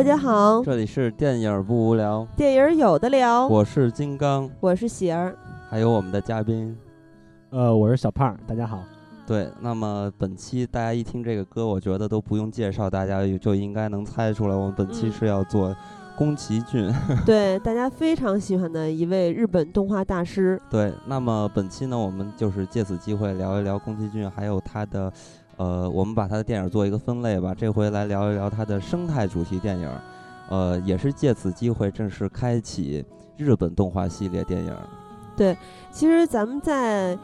大家好，这里是电影不无聊，电影有的聊。我是金刚，我是喜儿，还有我们的嘉宾，呃，我是小胖，大家好。对，那么本期大家一听这个歌，我觉得都不用介绍，大家就应该能猜出来，我们本期是要做宫崎骏。对，大家非常喜欢的一位日本动画大师。对，那么本期呢，我们就是借此机会聊一聊宫崎骏，还有他的，呃，我们把他的电影做一个分类吧。这回来聊一聊他的生态主题电影，呃，也是借此机会正式开启日本动画系列电影。对，其实咱们在。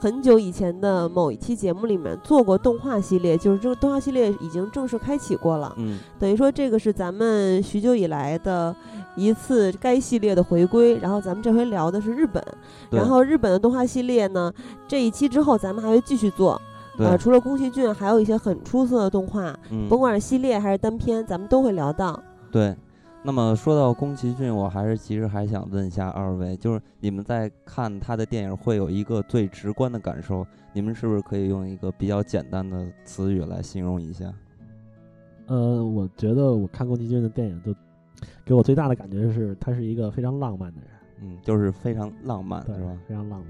很久以前的某一期节目里面做过动画系列，就是这个动画系列已经正式开启过了。嗯，等于说这个是咱们许久以来的一次该系列的回归。然后咱们这回聊的是日本，然后日本的动画系列呢，这一期之后咱们还会继续做。啊，除了宫崎骏，还有一些很出色的动画，甭管是系列还是单片，咱们都会聊到。对。那么说到宫崎骏，我还是其实还想问一下二位，就是你们在看他的电影会有一个最直观的感受，你们是不是可以用一个比较简单的词语来形容一下？呃，我觉得我看宫崎骏的电影，就给我最大的感觉是，他是一个非常浪漫的人。嗯，就是非常浪漫，是吧？非常浪漫。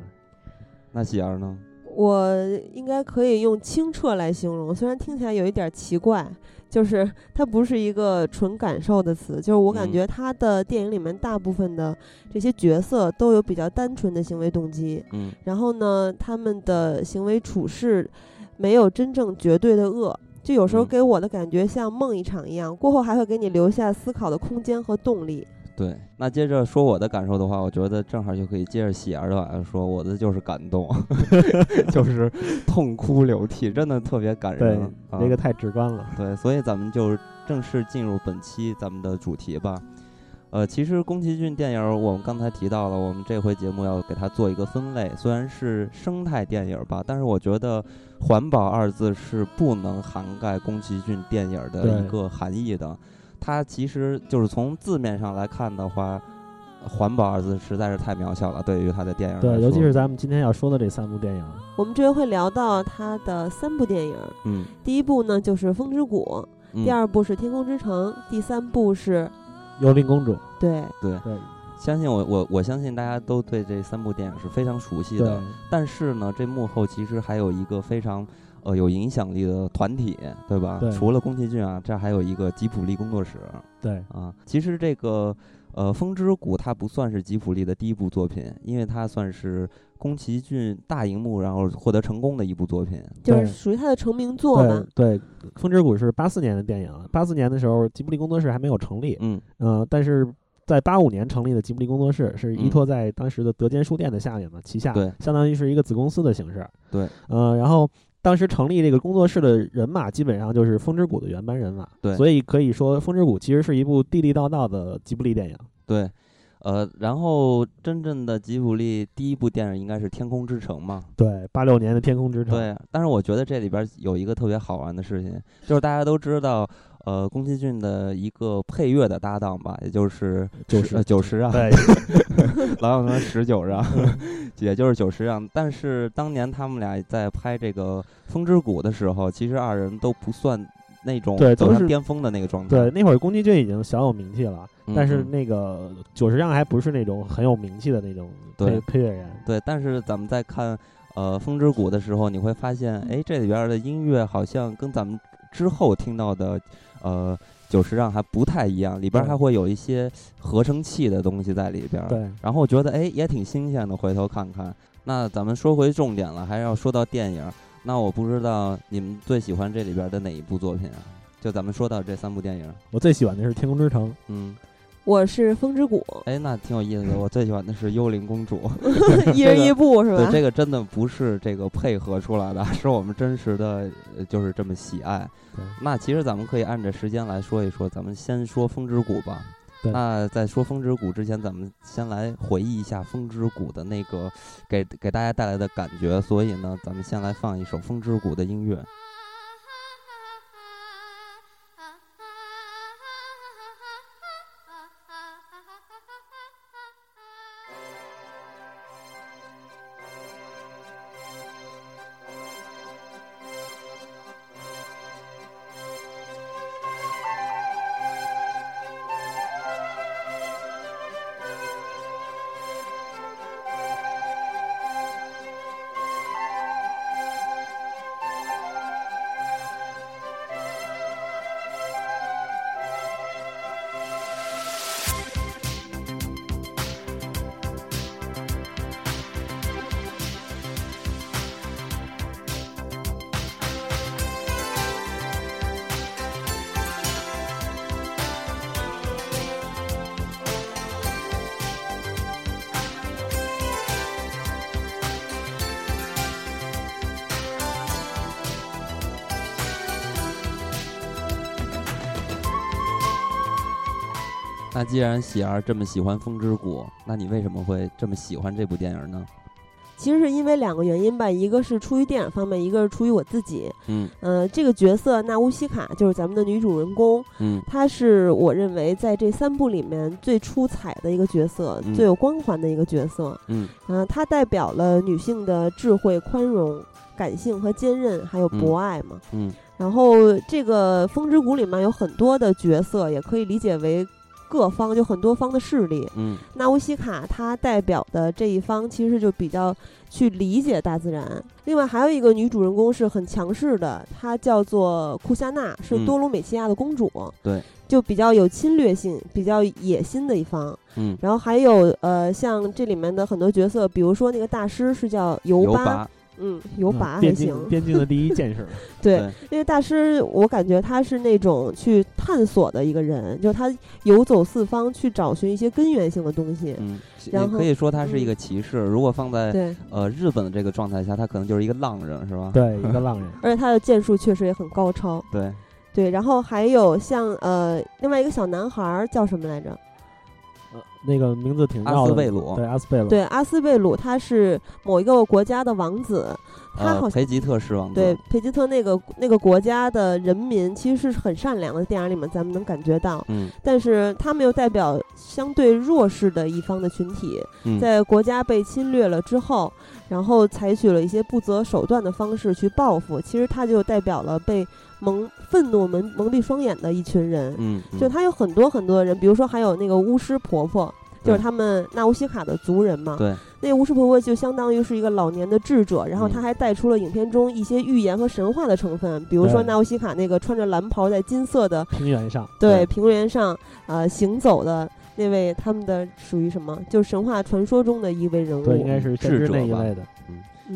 那喜儿呢？我应该可以用清澈来形容，虽然听起来有一点奇怪。就是它不是一个纯感受的词，就是我感觉他的电影里面大部分的这些角色都有比较单纯的行为动机，嗯，然后呢，他们的行为处事没有真正绝对的恶，就有时候给我的感觉像梦一场一样，过后还会给你留下思考的空间和动力。对，那接着说我的感受的话，我觉得正好就可以接着喜儿的话说，我的就是感动，就是痛哭流涕，真的特别感人。对，这个太直观了。对，所以咱们就正式进入本期咱们的主题吧。呃，其实宫崎骏电影，我们刚才提到了，我们这回节目要给它做一个分类，虽然是生态电影吧，但是我觉得“环保”二字是不能涵盖宫崎骏电影的一个含义的。它其实就是从字面上来看的话，“环保”二字实在是太渺小了。对于他的电影，对，尤其是咱们今天要说的这三部电影，我们这回会聊到他的三部电影。嗯，第一部呢就是《风之谷》，第二部是《天空之城》，第三部是《幽灵公主》。对对对，相信我，我我相信大家都对这三部电影是非常熟悉的。但是呢，这幕后其实还有一个非常。呃，有影响力的团体，对吧？对。除了宫崎骏啊，这还有一个吉卜力工作室。对。啊，其实这个呃，《风之谷》它不算是吉卜力的第一部作品，因为它算是宫崎骏大荧幕然后获得成功的一部作品，就是属于他的成名作嘛。对，《风之谷》是八四年的电影，八四年的时候吉普力工作室还没有成立。嗯。呃，但是在八五年成立的吉卜力工作室是依托在当时的德间书店的下面嘛，旗下，对，相当于是一个子公司的形式。对。呃，然后。当时成立这个工作室的人马，基本上就是《风之谷》的原班人马。对，所以可以说，《风之谷》其实是一部地地道道的吉卜力电影。对，呃，然后真正的吉卜力第一部电影应该是《天空之城》嘛？对，八六年的《天空之城》。对，但是我觉得这里边有一个特别好玩的事情，就是大家都知道。呃，宫崎骏的一个配乐的搭档吧，也就是 九十九十让，对，老有说十九让，也就是九十让。但是当年他们俩在拍这个《风之谷》的时候，其实二人都不算那种走上巅峰的那个状态。对，那会儿宫崎骏已经小有名气了，但是那个九十让还不是那种很有名气的那种配配乐人。对，但是咱们在看呃《风之谷》的时候，你会发现，哎，这里边的音乐好像跟咱们之后听到的。呃，久石让还不太一样，里边还会有一些合成器的东西在里边。对，然后我觉得哎也挺新鲜的，回头看看。那咱们说回重点了，还是要说到电影。那我不知道你们最喜欢这里边的哪一部作品啊？就咱们说到这三部电影，我最喜欢的是《天空之城》。嗯。我是风之谷，哎，那挺有意思的。我最喜欢的是幽灵公主，一人一部是吧？对，这个真的不是这个配合出来的，是我们真实的，就是这么喜爱。那其实咱们可以按着时间来说一说，咱们先说风之谷吧。那在说风之谷之前，咱们先来回忆一下风之谷的那个给给大家带来的感觉。所以呢，咱们先来放一首风之谷的音乐。那既然喜儿这么喜欢《风之谷》，那你为什么会这么喜欢这部电影呢？其实是因为两个原因吧，一个是出于电影方面，一个是出于我自己。嗯，呃，这个角色纳乌西卡就是咱们的女主人公。嗯，她是我认为在这三部里面最出彩的一个角色，最有光环的一个角色。嗯，啊，她代表了女性的智慧、宽容、感性和坚韧，还有博爱嘛。嗯，然后这个风之谷里面有很多的角色，也可以理解为。各方就很多方的势力，嗯，纳乌西卡他代表的这一方其实就比较去理解大自然。另外还有一个女主人公是很强势的，她叫做库夏娜，是多鲁美西亚的公主，对，就比较有侵略性、比较野心的一方。嗯，然后还有呃，像这里面的很多角色，比如说那个大师是叫尤巴。嗯，有把还行。边境的第一剑士。对，因为大师，我感觉他是那种去探索的一个人，就是他游走四方去找寻一些根源性的东西。嗯，然后可以说他是一个骑士。如果放在呃日本的这个状态下，他可能就是一个浪人，是吧？对，一个浪人。而且他的剑术确实也很高超。对，对。然后还有像呃另外一个小男孩叫什么来着？那个名字挺绕的，对阿斯贝鲁，对阿斯贝鲁，他是某一个国家的王子，他好培吉特是王子，对培吉特那个那个国家的人民其实是很善良的，电影里面咱们能感觉到，嗯，但是他们又代表相对弱势的一方的群体，在国家被侵略了之后，然后采取了一些不择手段的方式去报复，其实他就代表了被。蒙愤怒蒙蒙蔽双眼的一群人，嗯，就他有很多很多人，比如说还有那个巫师婆婆，就是他们纳乌西卡的族人嘛。对，那巫师婆婆就相当于是一个老年的智者，然后他还带出了影片中一些寓言和神话的成分，比如说纳乌西卡那个穿着蓝袍在金色的平原上，对平原上呃行走的那位，他们的属于什么？就是神话传说中的一位人物，对，应该是智者那一类的。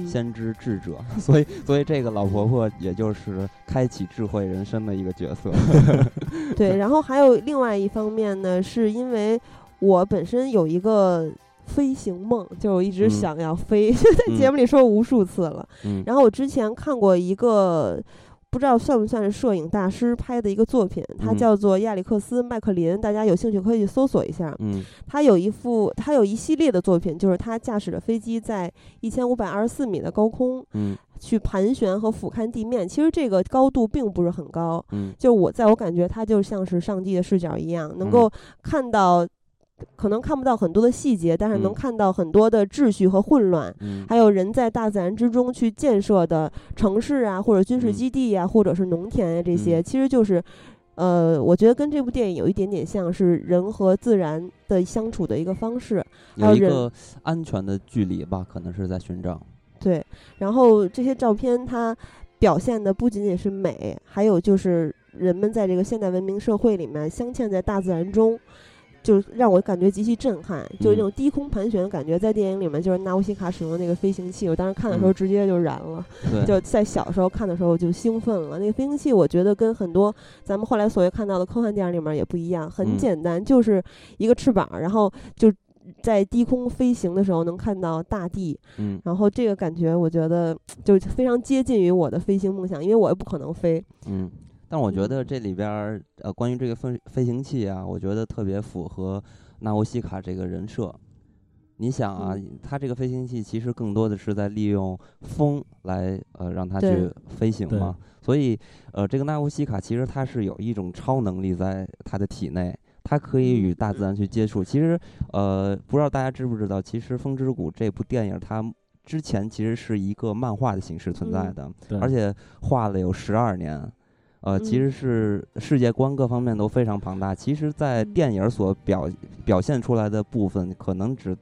先知智者，所以所以这个老婆婆也就是开启智慧人生的一个角色。对，然后还有另外一方面呢，是因为我本身有一个飞行梦，就我一直想要飞，在节目里说无数次了。然后我之前看过一个。不知道算不算是摄影大师拍的一个作品，他叫做亚历克斯·麦克林，大家有兴趣可以去搜索一下。嗯，他有一幅，他有一系列的作品，就是他驾驶着飞机在一千五百二十四米的高空，嗯，去盘旋和俯瞰地面。其实这个高度并不是很高，嗯，就我在我感觉，他就像是上帝的视角一样，能够看到。可能看不到很多的细节，但是能看到很多的秩序和混乱，还有人在大自然之中去建设的城市啊，或者军事基地啊，或者是农田啊，这些其实就是，呃，我觉得跟这部电影有一点点像是人和自然的相处的一个方式，还有一个安全的距离吧，可能是在寻找。对，然后这些照片它表现的不仅仅是美，还有就是人们在这个现代文明社会里面镶嵌在大自然中。就是让我感觉极其震撼，就是那种低空盘旋的感觉，在电影里面就是纳乌西卡使用的那个飞行器，我当时看的时候直接就燃了，就在小时候看的时候就兴奋了。那个飞行器我觉得跟很多咱们后来所谓看到的科幻电影里面也不一样，很简单，就是一个翅膀，然后就在低空飞行的时候能看到大地，嗯，然后这个感觉我觉得就非常接近于我的飞行梦想，因为我也不可能飞，嗯。但我觉得这里边儿呃，关于这个飞飞行器啊，我觉得特别符合纳乌西卡这个人设。你想啊，它这个飞行器其实更多的是在利用风来呃让它去飞行嘛。所以呃，这个纳乌西卡其实它是有一种超能力在它的体内，它可以与大自然去接触。其实呃，不知道大家知不知道，其实《风之谷》这部电影它之前其实是一个漫画的形式存在的，而且画了有十二年。呃，其实是世界观各方面都非常庞大。其实，在电影所表表现出来的部分，可能只。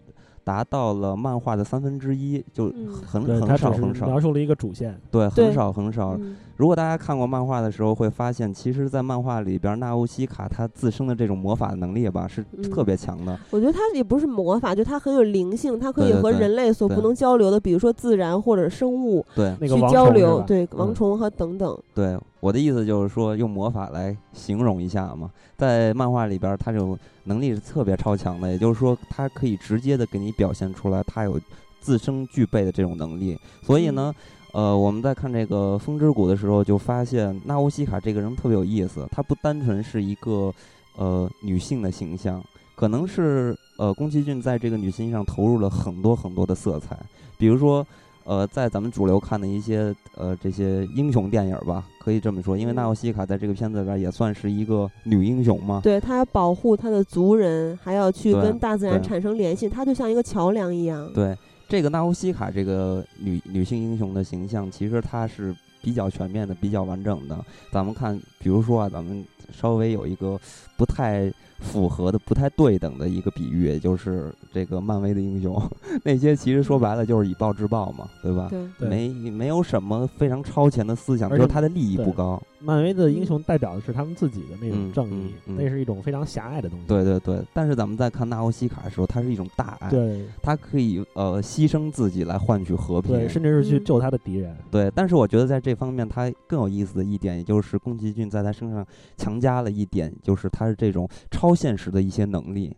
达到了漫画的三分之一，就很很少很少。描述了一个主线，对，很少很少。如果大家看过漫画的时候，会发现，其实，在漫画里边，纳乌西卡他自身的这种魔法能力吧，是特别强的。我觉得他也不是魔法，就他很有灵性，他可以和人类所不能交流的，比如说自然或者生物，对，去交流，对，王虫和等等。对，我的意思就是说，用魔法来形容一下嘛，在漫画里边，他这种。能力是特别超强的，也就是说，他可以直接的给你表现出来，他有自身具备的这种能力。所以呢，呃，我们在看这个《风之谷》的时候，就发现纳乌西卡这个人特别有意思。他不单纯是一个呃女性的形象，可能是呃宫崎骏在这个女性上投入了很多很多的色彩，比如说。呃，在咱们主流看的一些呃这些英雄电影吧，可以这么说，因为纳奥西卡在这个片子里边也算是一个女英雄嘛。对，她要保护她的族人，还要去跟大自然产生联系，她就像一个桥梁一样。对，这个纳奥西卡这个女女性英雄的形象，其实她是比较全面的、比较完整的。咱们看，比如说啊，咱们稍微有一个不太。符合的不太对等的一个比喻，也就是这个漫威的英雄，那些其实说白了就是以暴制暴嘛，对吧？对，没没有什么非常超前的思想，就是他的利益不高。漫威的英雄代表的是他们自己的那种正义，那是一种非常狭隘的东西。对对对，但是咱们在看纳欧西卡的时候，它是一种大爱，对，他可以呃牺牲自己来换取和平，甚至是去救他的敌人。对，但是我觉得在这方面，他更有意思的一点，也就是宫崎骏在他身上强加了一点，就是他是这种超现实的一些能力。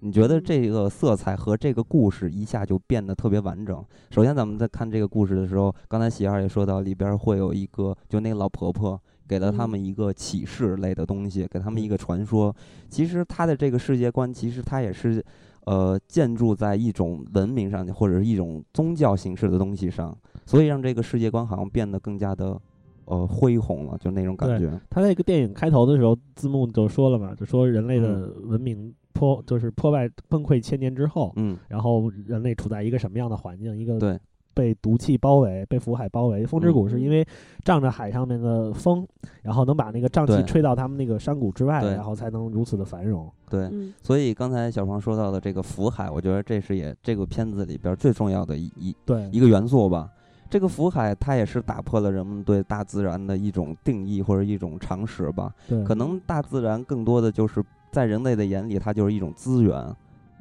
你觉得这个色彩和这个故事一下就变得特别完整。首先，咱们在看这个故事的时候，刚才喜二也说到，里边会有一个，就那个老婆婆。给了他们一个启示类的东西，给他们一个传说。其实他的这个世界观，其实他也是，呃，建筑在一种文明上，或者是一种宗教形式的东西上，所以让这个世界观好像变得更加的，呃，恢宏了，就那种感觉。他那个电影开头的时候，字幕就说了嘛，就说人类的文明破，就是破败崩溃千年之后，嗯，然后人类处在一个什么样的环境？一个对。被毒气包围，被福海包围。风之谷是因为仗着海上面的风，然后能把那个瘴气吹到他们那个山谷之外，然后才能如此的繁荣。对，所以刚才小黄说到的这个福海，我觉得这是也这个片子里边最重要的一一对一个元素吧。这个福海它也是打破了人们对大自然的一种定义或者一种常识吧。对，可能大自然更多的就是在人类的眼里，它就是一种资源，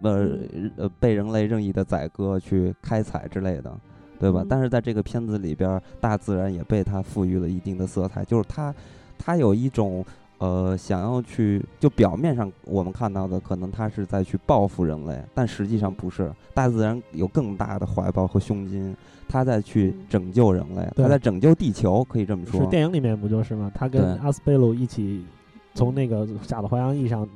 呃呃，被人类任意的宰割去开采之类的。对吧？但是在这个片子里边，大自然也被它赋予了一定的色彩，就是它，它有一种呃想要去，就表面上我们看到的，可能它是在去报复人类，但实际上不是。大自然有更大的怀抱和胸襟，它在去拯救人类，他在拯救地球，可以这么说。是电影里面不就是吗？他跟阿斯贝鲁一起从那个假的淮阳翼上。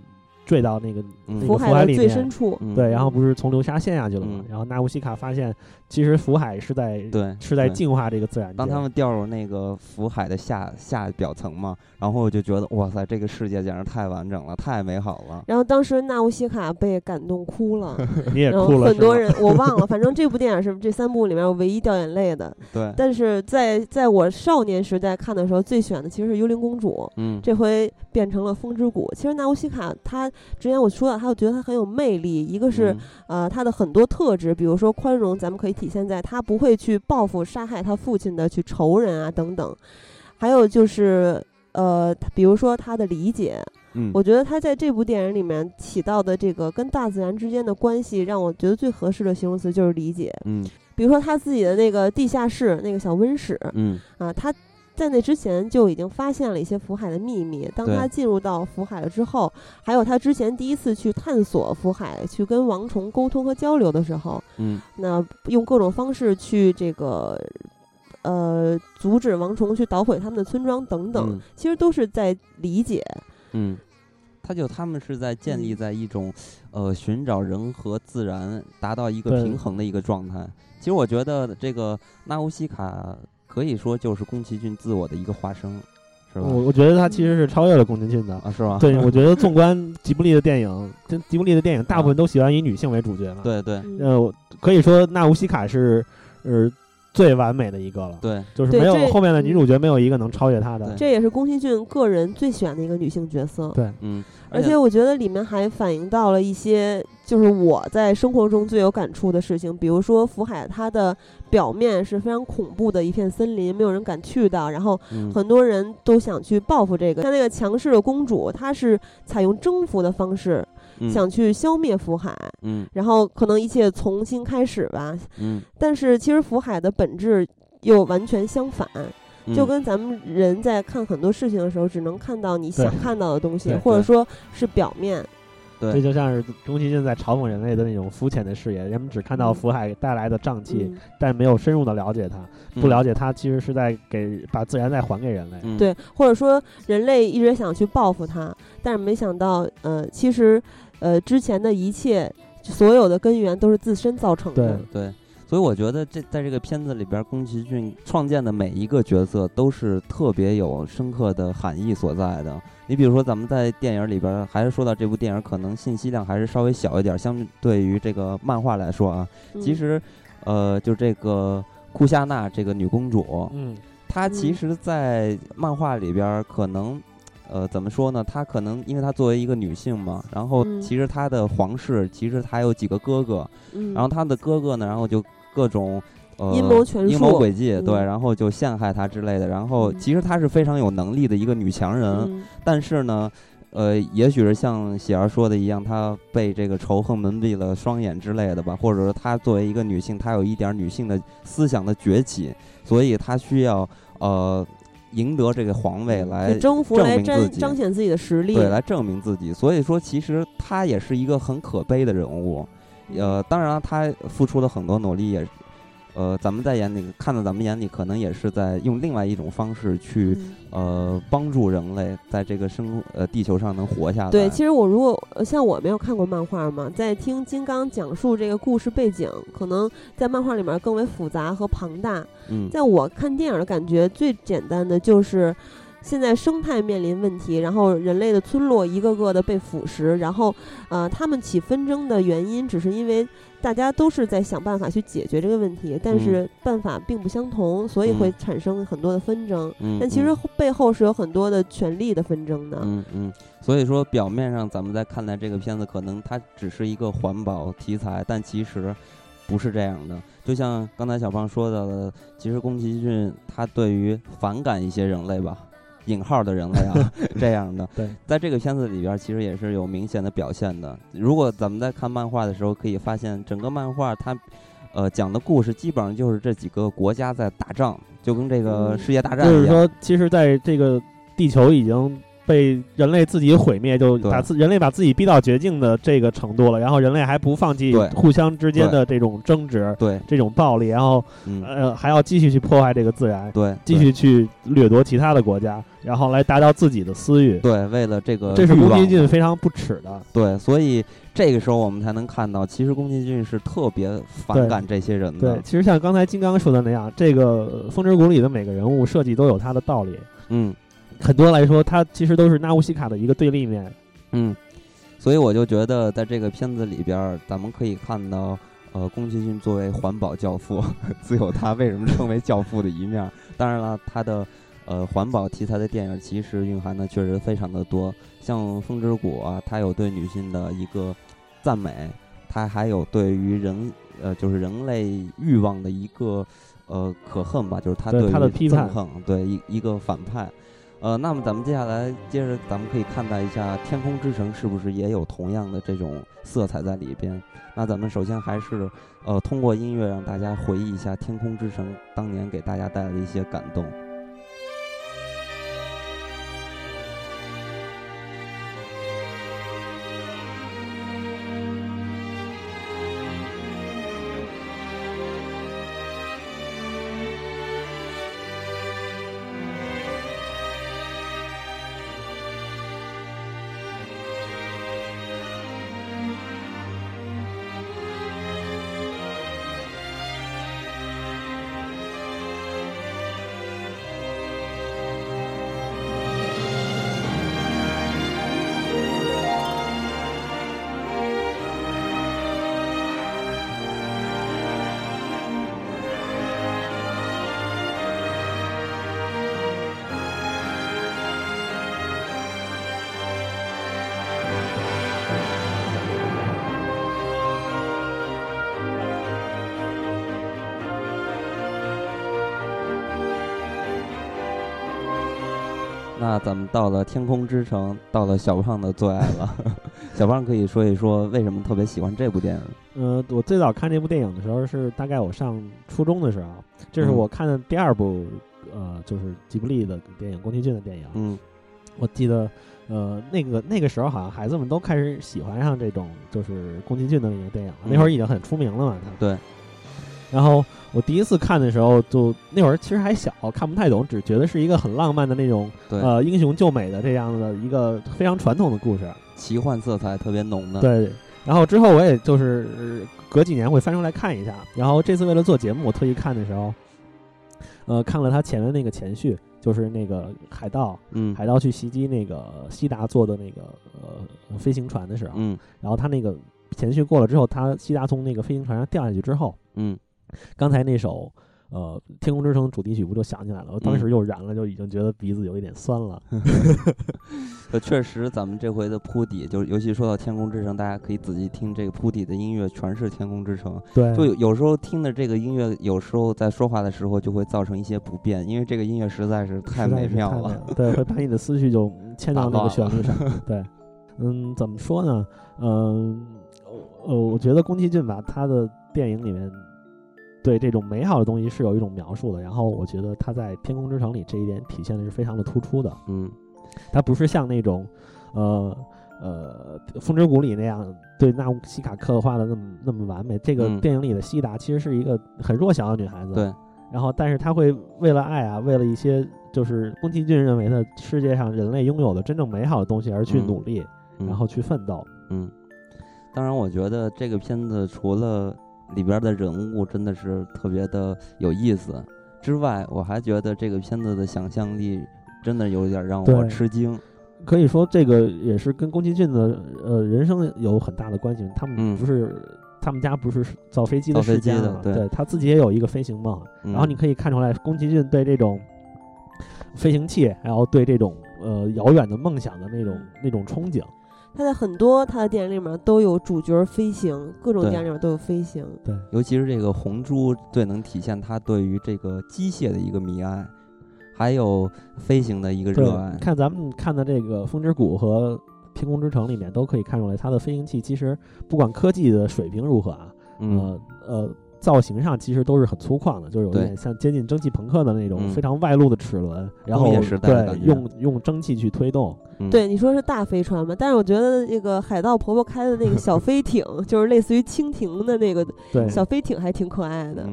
坠到那个福海的最深处，对，然后不是从流沙陷下去了吗？然后纳乌西卡发现，其实福海是在对是在净化这个自然。当他们掉入那个福海的下下表层嘛，然后我就觉得哇塞，这个世界简直太完整了，太美好了。然后当时纳乌西卡被感动哭了，你也哭了，很多人我忘了，反正这部电影是这三部里面唯一掉眼泪的。对，但是在在我少年时代看的时候，最喜欢的其实是幽灵公主。嗯，这回变成了风之谷。其实纳乌西卡她。之前我说到，他我觉得他很有魅力。一个是，呃，他的很多特质，比如说宽容，咱们可以体现在他不会去报复、杀害他父亲的去仇人啊等等。还有就是，呃，比如说他的理解。嗯，我觉得他在这部电影里面起到的这个跟大自然之间的关系，让我觉得最合适的形容词就是理解。嗯，比如说他自己的那个地下室那个小温室。嗯，啊，他。在那之前就已经发现了一些福海的秘密。当他进入到福海了之后，还有他之前第一次去探索福海，去跟王虫沟通和交流的时候，嗯，那用各种方式去这个，呃，阻止王虫去捣毁他们的村庄等等，其实都是在理解。嗯，他就他们是在建立在一种，呃，寻找人和自然达到一个平衡的一个状态。其实我觉得这个纳乌西卡。可以说就是宫崎骏自我的一个化身，是吧？我我觉得他其实是超越了宫崎骏的啊，是吧？对，我觉得 纵观吉卜力的电影，吉卜力的电影大部分都喜欢以女性为主角嘛。对对，呃，可以说纳乌西卡是，呃。最完美的一个了，对，就是没有后面的女主角，没有一个能超越她的。这也是宫崎骏个人最喜欢的一个女性角色。对，嗯，而且我觉得里面还反映到了一些，就是我在生活中最有感触的事情，比如说福海，它的表面是非常恐怖的一片森林，没有人敢去的，然后很多人都想去报复这个。像那个强势的公主，她是采用征服的方式。想去消灭福海，嗯，然后可能一切重新开始吧，嗯，但是其实福海的本质又完全相反，就跟咱们人在看很多事情的时候，只能看到你想看到的东西，或者说是表面，对。这就像是宫崎骏在嘲讽人类的那种肤浅的视野，人们只看到福海带来的瘴气，但没有深入的了解它，不了解它其实是在给把自然再还给人类。对，或者说人类一直想去报复它，但是没想到，呃，其实，呃，之前的一切所有的根源都是自身造成的。对对。所以我觉得这在这个片子里边，宫崎骏创建的每一个角色都是特别有深刻的含义所在的。你比如说，咱们在电影里边，还是说到这部电影，可能信息量还是稍微小一点，相对于这个漫画来说啊。其实，呃，就这个库夏娜这个女公主，嗯，她其实，在漫画里边可能。呃，怎么说呢？她可能因为她作为一个女性嘛，然后其实她的皇室其实她有几个哥哥，然后她的哥哥呢，然后就各种呃阴谋阴谋诡计，对，然后就陷害她之类的。然后其实她是非常有能力的一个女强人，但是呢，呃，也许是像喜儿说的一样，她被这个仇恨蒙蔽了双眼之类的吧，或者说她作为一个女性，她有一点女性的思想的崛起，所以她需要呃。赢得这个皇位来征服来彰彰显自己的实力，对，来证明自己。所以说，其实他也是一个很可悲的人物。呃，当然他付出了很多努力，也。呃，咱们在眼里看到，咱们眼里可能也是在用另外一种方式去呃帮助人类在这个生呃地球上能活下来。对，其实我如果像我没有看过漫画嘛，在听金刚讲述这个故事背景，可能在漫画里面更为复杂和庞大。嗯，在我看电影的感觉，最简单的就是现在生态面临问题，然后人类的村落一个个的被腐蚀，然后呃，他们起纷争的原因只是因为。大家都是在想办法去解决这个问题，但是办法并不相同，所以会产生很多的纷争。但其实背后是有很多的权力的纷争的。嗯嗯，所以说表面上咱们在看待这个片子，可能它只是一个环保题材，但其实不是这样的。就像刚才小胖说到的，其实宫崎骏他对于反感一些人类吧。引号的人了呀，这样的，对，在这个片子里边，其实也是有明显的表现的。如果咱们在看漫画的时候，可以发现整个漫画它，呃，讲的故事基本上就是这几个国家在打仗，就跟这个世界大战一样。就是说，其实在这个地球已经。被人类自己毁灭，就把自人类把自己逼到绝境的这个程度了。然后人类还不放弃互相之间的这种争执，对这种暴力，然后呃还要继续去破坏这个自然，对，继续去掠夺其他的国家，然后来达到自己的私欲。对，为了这个，这是宫崎骏非常不耻的。对，所以这个时候我们才能看到，其实宫崎骏是特别反感这些人的。对，其实像刚才金刚说的那样，这个《风之谷》里的每个人物设计都有他的道理。嗯。很多来说，它其实都是纳乌西卡的一个对立面。嗯，所以我就觉得，在这个片子里边，咱们可以看到，呃，宫崎骏作为环保教父，自有他为什么称为教父的一面。当然了，他的呃环保题材的电影其实蕴含的确实非常的多，像《风之谷》啊，它有对女性的一个赞美，它还有对于人呃就是人类欲望的一个呃可恨吧，就是他对他的批判，对一一个反派。呃，那么咱们接下来接着，咱们可以看待一下《天空之城》是不是也有同样的这种色彩在里边？那咱们首先还是呃通过音乐让大家回忆一下《天空之城》当年给大家带来的一些感动。咱们到了天空之城，到了小胖的最爱了。小胖可以说一说为什么特别喜欢这部电影？嗯，我最早看这部电影的时候是大概我上初中的时候，这是我看的第二部，呃，就是吉卜力的电影，宫崎骏的电影。嗯，我记得，呃，那个那个时候好像孩子们都开始喜欢上这种就是宫崎骏的那个电影，那会儿已经很出名了嘛。对。然后我第一次看的时候，就那会儿其实还小，看不太懂，只觉得是一个很浪漫的那种，呃，英雄救美的这样的一个非常传统的故事，奇幻色彩特别浓的。对。然后之后我也就是隔几年会翻出来看一下。然后这次为了做节目，我特意看的时候，呃，看了他前面那个前序，就是那个海盗，嗯，海盗去袭击那个西达做的那个呃飞行船的时候，嗯，然后他那个前序过了之后，他西达从那个飞行船上掉下去之后，嗯。刚才那首呃《天空之城》主题曲不就想起来了？我当时又燃了，就已经觉得鼻子有一点酸了。呃，确实，咱们这回的铺底，就尤其说到《天空之城》，大家可以仔细听这个铺底的音乐，全是《天空之城》。对，就有时候听的这个音乐，有时候在说话的时候就会造成一些不便，因为这个音乐实在是太美妙了。对，会把你的思绪就牵到那个旋律上。对，嗯，怎么说呢？嗯，呃，我觉得宫崎骏吧，他的电影里面。对这种美好的东西是有一种描述的，然后我觉得他在《天空之城》里这一点体现的是非常的突出的。嗯，他不是像那种，呃呃，《风之谷》里那样对纳乌西卡刻画的那么那么完美。这个电影里的西达其实是一个很弱小的女孩子。对。然后，但是她会为了爱啊，为了一些就是宫崎骏认为的世界上人类拥有的真正美好的东西而去努力，然后去奋斗。嗯。当然，我觉得这个片子除了。里边的人物真的是特别的有意思，之外，我还觉得这个片子的想象力真的有点让我吃惊。可以说，这个也是跟宫崎骏的呃人生有很大的关系。他们不是，他们家不是造飞机的世家嘛？对，他自己也有一个飞行梦。然后你可以看出来，宫崎骏对这种飞行器，然后对这种呃遥远的梦想的那种那种憧憬。他在很多他的电影里面都有主角飞行，各种电影里面都有飞行。对，尤其是这个红猪最能体现他对于这个机械的一个迷爱，还有飞行的一个热爱。看咱们看的这个《风之谷》和《天空之城》里面都可以看出来，他的飞行器其实不管科技的水平如何啊，呃呃。造型上其实都是很粗犷的，就是有点像接近蒸汽朋克的那种非常外露的齿轮，然后对用用蒸汽去推动。对你说是大飞船嘛？但是我觉得那个海盗婆婆开的那个小飞艇，就是类似于蜻蜓的那个小飞艇，还挺可爱的。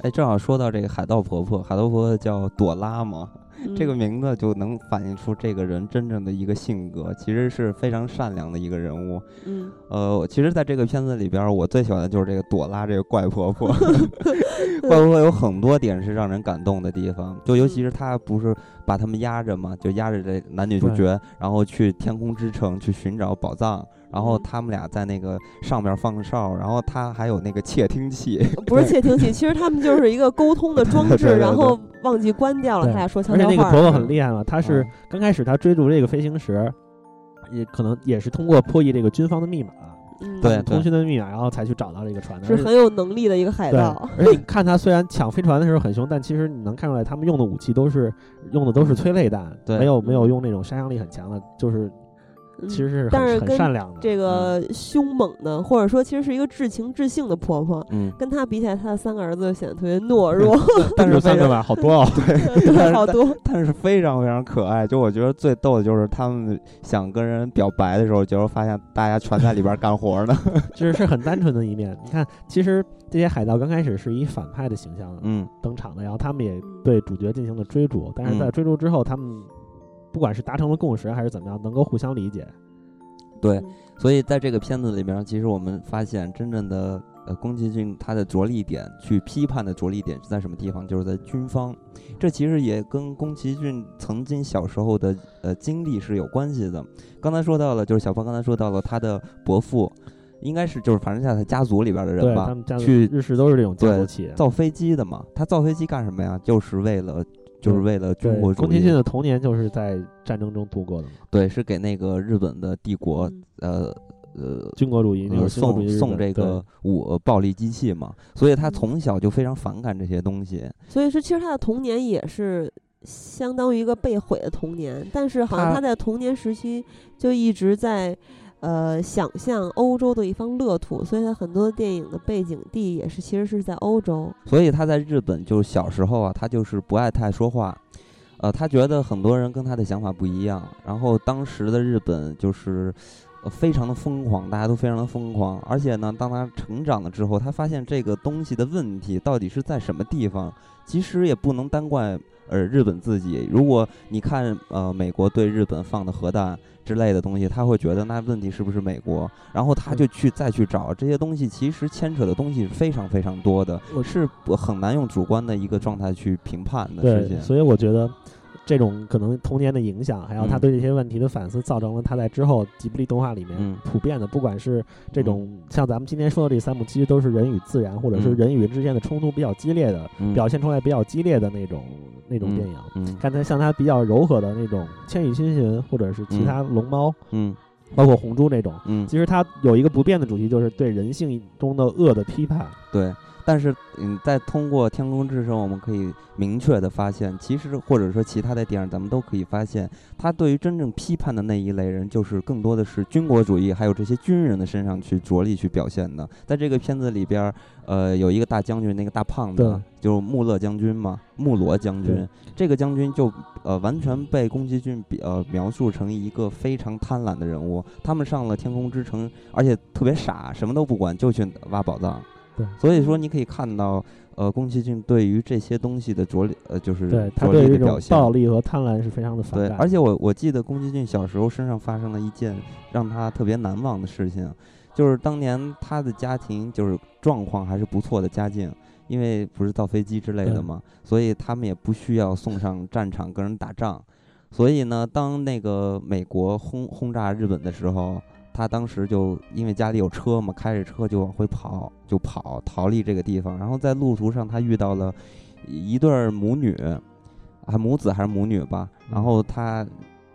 哎，正好说到这个海盗婆婆，海盗婆婆叫朵拉嘛。这个名字就能反映出这个人真正的一个性格，其实是非常善良的一个人物。嗯，呃，其实，在这个片子里边，我最喜欢的就是这个朵拉这个怪婆婆。怪婆婆有很多点是让人感动的地方，就尤其是她不是把他们压着嘛，就压着这男女主角，然后去天空之城去寻找宝藏。然后他们俩在那个上面放哨，然后他还有那个窃听器，不是窃听器，其实他们就是一个沟通的装置，然后忘记关掉了，他俩说悄悄话。而且那个婆婆很厉害嘛，她是刚开始她追逐这个飞行时，也可能也是通过破译这个军方的密码，对通讯的密码，然后才去找到这个船的。是很有能力的一个海盗。而且你看他虽然抢飞船的时候很凶，但其实你能看出来他们用的武器都是用的都是催泪弹，没有没有用那种杀伤力很强的，就是。其实是但是很善良的，这个凶猛的，或者说其实是一个至情至性的婆婆，嗯，跟她比起来，她的三个儿子显得特别懦弱。但是三个吧，好多哦，对，好多，但是非常非常可爱。就我觉得最逗的就是他们想跟人表白的时候，结果发现大家全在里边干活呢，就是是很单纯的一面。你看，其实这些海盗刚开始是以反派的形象嗯登场的，然后他们也对主角进行了追逐，但是在追逐之后，他们。不管是达成了共识还是怎么样，能够互相理解。对，所以在这个片子里面，其实我们发现真正的呃宫崎骏他的着力点，去批判的着力点是在什么地方？就是在军方。这其实也跟宫崎骏曾经小时候的呃经历是有关系的。刚才说到了，就是小芳刚才说到了他的伯父，应该是就是反正在他家族里边的人吧，去日式都是这种家族企业，造飞机的嘛。他造飞机干什么呀？就是为了。就是为了中国。宫崎骏的童年就是在战争中度过的嘛？对，是给那个日本的帝国，呃呃，军国主义那个送送这个武暴力机器嘛，所以他从小就非常反感这些东西。所以说，其实他的童年也是相当于一个被毁的童年，但是好像他在童年时期就一直在。呃，想象欧洲的一方乐土，所以他很多电影的背景地也是其实是在欧洲。所以他在日本就是小时候啊，他就是不爱太说话，呃，他觉得很多人跟他的想法不一样。然后当时的日本就是非常的疯狂，大家都非常的疯狂。而且呢，当他成长了之后，他发现这个东西的问题到底是在什么地方？其实也不能单怪呃日本自己。如果你看呃美国对日本放的核弹之类的东西，他会觉得那问题是不是美国？然后他就去再去找这些东西，其实牵扯的东西是非常非常多的，是很难用主观的一个状态去评判的事情。所以我觉得。这种可能童年的影响，还有他对这些问题的反思，造成了他在之后吉卜力动画里面普遍的，不管是这种像咱们今天说的这三部，其实都是人与自然，或者是人与人之间的冲突比较激烈的，表现出来比较激烈的那种那种电影。刚才像他比较柔和的那种《千与千寻》，或者是其他龙猫，嗯，包括红猪那种，嗯，其实它有一个不变的主题，就是对人性中的恶的批判。对。但是，嗯，在通过《天空之城》，我们可以明确的发现，其实或者说其他的电影，咱们都可以发现，他对于真正批判的那一类人，就是更多的是军国主义，还有这些军人的身上去着力去表现的。在这个片子里边，呃，有一个大将军，那个大胖子，就是穆勒将军嘛，穆罗将军。这个将军就呃完全被宫崎骏呃描述成一个非常贪婪的人物。他们上了天空之城，而且特别傻，什么都不管，就去挖宝藏。对，所以说你可以看到，呃，宫崎骏对于这些东西的着力，呃，就是对他对这种暴力和贪婪是非常的反对，而且我我记得宫崎骏小时候身上发生了一件让他特别难忘的事情，就是当年他的家庭就是状况还是不错的家境，因为不是造飞机之类的嘛，所以他们也不需要送上战场跟人打仗，所以呢，当那个美国轰轰炸日本的时候。他当时就因为家里有车嘛，开着车就往回跑，就跑逃离这个地方。然后在路途上，他遇到了一对母女，啊母子还是母女吧。然后他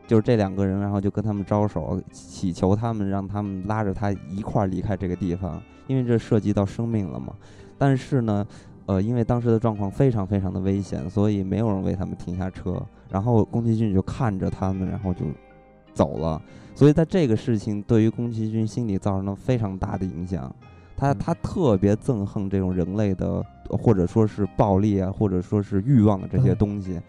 就是这两个人，然后就跟他们招手，祈求他们让他们拉着他一块儿离开这个地方，因为这涉及到生命了嘛。但是呢，呃，因为当时的状况非常非常的危险，所以没有人为他们停下车。然后宫崎骏就看着他们，然后就走了。所以在这个事情对于宫崎骏心里造成了非常大的影响，他他特别憎恨这种人类的或者说是暴力啊，或者说是欲望的这些东西，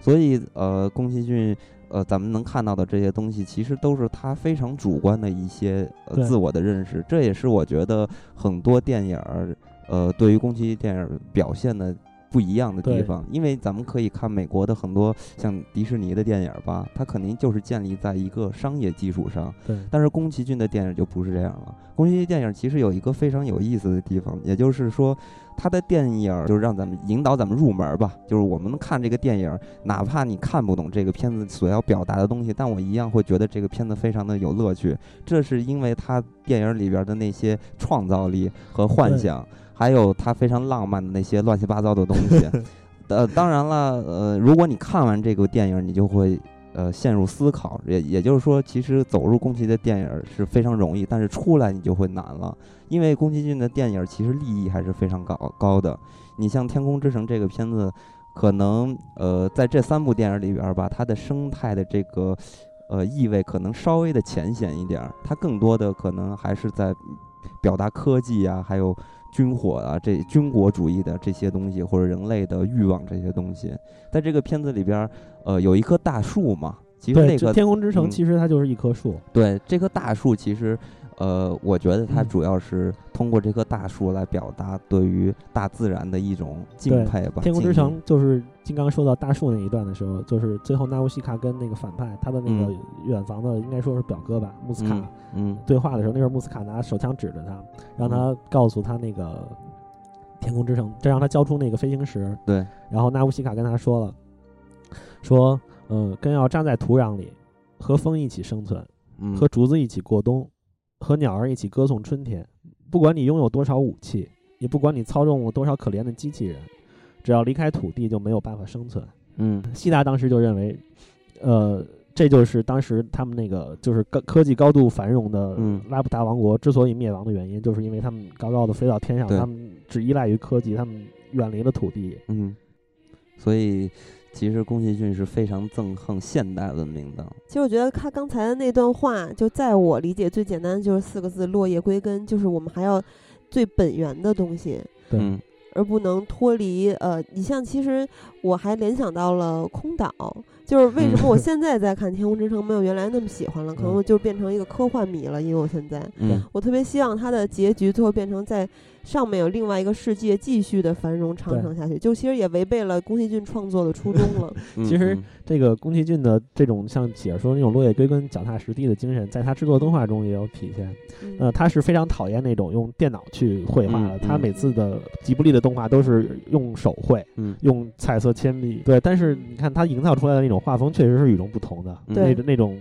所以呃，宫崎骏呃，咱们能看到的这些东西，其实都是他非常主观的一些呃自我的认识，这也是我觉得很多电影儿呃对于宫崎骏电影表现的。不一样的地方，因为咱们可以看美国的很多像迪士尼的电影吧，它肯定就是建立在一个商业基础上。对，但是宫崎骏的电影就不是这样了。宫崎骏电影其实有一个非常有意思的地方，也就是说，他的电影就是让咱们引导咱们入门吧，就是我们看这个电影，哪怕你看不懂这个片子所要表达的东西，但我一样会觉得这个片子非常的有乐趣。这是因为他电影里边的那些创造力和幻想。还有他非常浪漫的那些乱七八糟的东西，呃，当然了，呃，如果你看完这个电影，你就会呃陷入思考，也也就是说，其实走入宫崎的电影是非常容易，但是出来你就会难了，因为宫崎骏的电影其实利益还是非常高高的。你像《天空之城》这个片子，可能呃在这三部电影里边吧，它的生态的这个呃意味可能稍微的浅显一点，它更多的可能还是在表达科技啊，还有。军火啊，这军国主义的这些东西，或者人类的欲望这些东西，在这个片子里边，呃，有一棵大树嘛。其实那个天空之城，其实它就是一棵树。对，这棵大树其实。呃，我觉得它主要是通过这棵大树来表达对于大自然的一种敬佩吧。天空之城就是金刚说到大树那一段的时候，就是最后纳乌西卡跟那个反派他的那个远房的，应该说是表哥吧，穆斯卡，嗯，对话的时候，那时候穆斯卡拿手枪指着他，让他告诉他那个天空之城，这让他交出那个飞行石。对，然后纳乌西卡跟他说了，说，嗯，根要扎在土壤里，和风一起生存，和竹子一起过冬。和鸟儿一起歌颂春天，不管你拥有多少武器，也不管你操纵了多少可怜的机器人，只要离开土地就没有办法生存。嗯，西达当时就认为，呃，这就是当时他们那个就是高科技高度繁荣的拉普达王国之所以灭亡的原因，就是因为他们高高的飞到天上，他们只依赖于科技，他们远离了土地。嗯，所以。其实宫崎骏是非常憎恨现代文明的。其实我觉得他刚才的那段话，就在我理解最简单的就是四个字：落叶归根。就是我们还要最本源的东西。对，而不能脱离。呃，你像其实我还联想到了空岛。就是为什么我现在在看《天空之城》没有原来那么喜欢了？可能就变成一个科幻迷了。因为我现在，我特别希望它的结局最后变成在上面有另外一个世界继续的繁荣长盛下去。就其实也违背了宫崎骏创作的初衷了。其实这个宫崎骏的这种像解说那种落叶归根、脚踏实地的精神，在他制作动画中也有体现。呃，他是非常讨厌那种用电脑去绘画的。他每次的吉卜力的动画都是用手绘，用彩色铅笔。对，但是你看他营造出来的那种。画风确实是与众不同的，那那种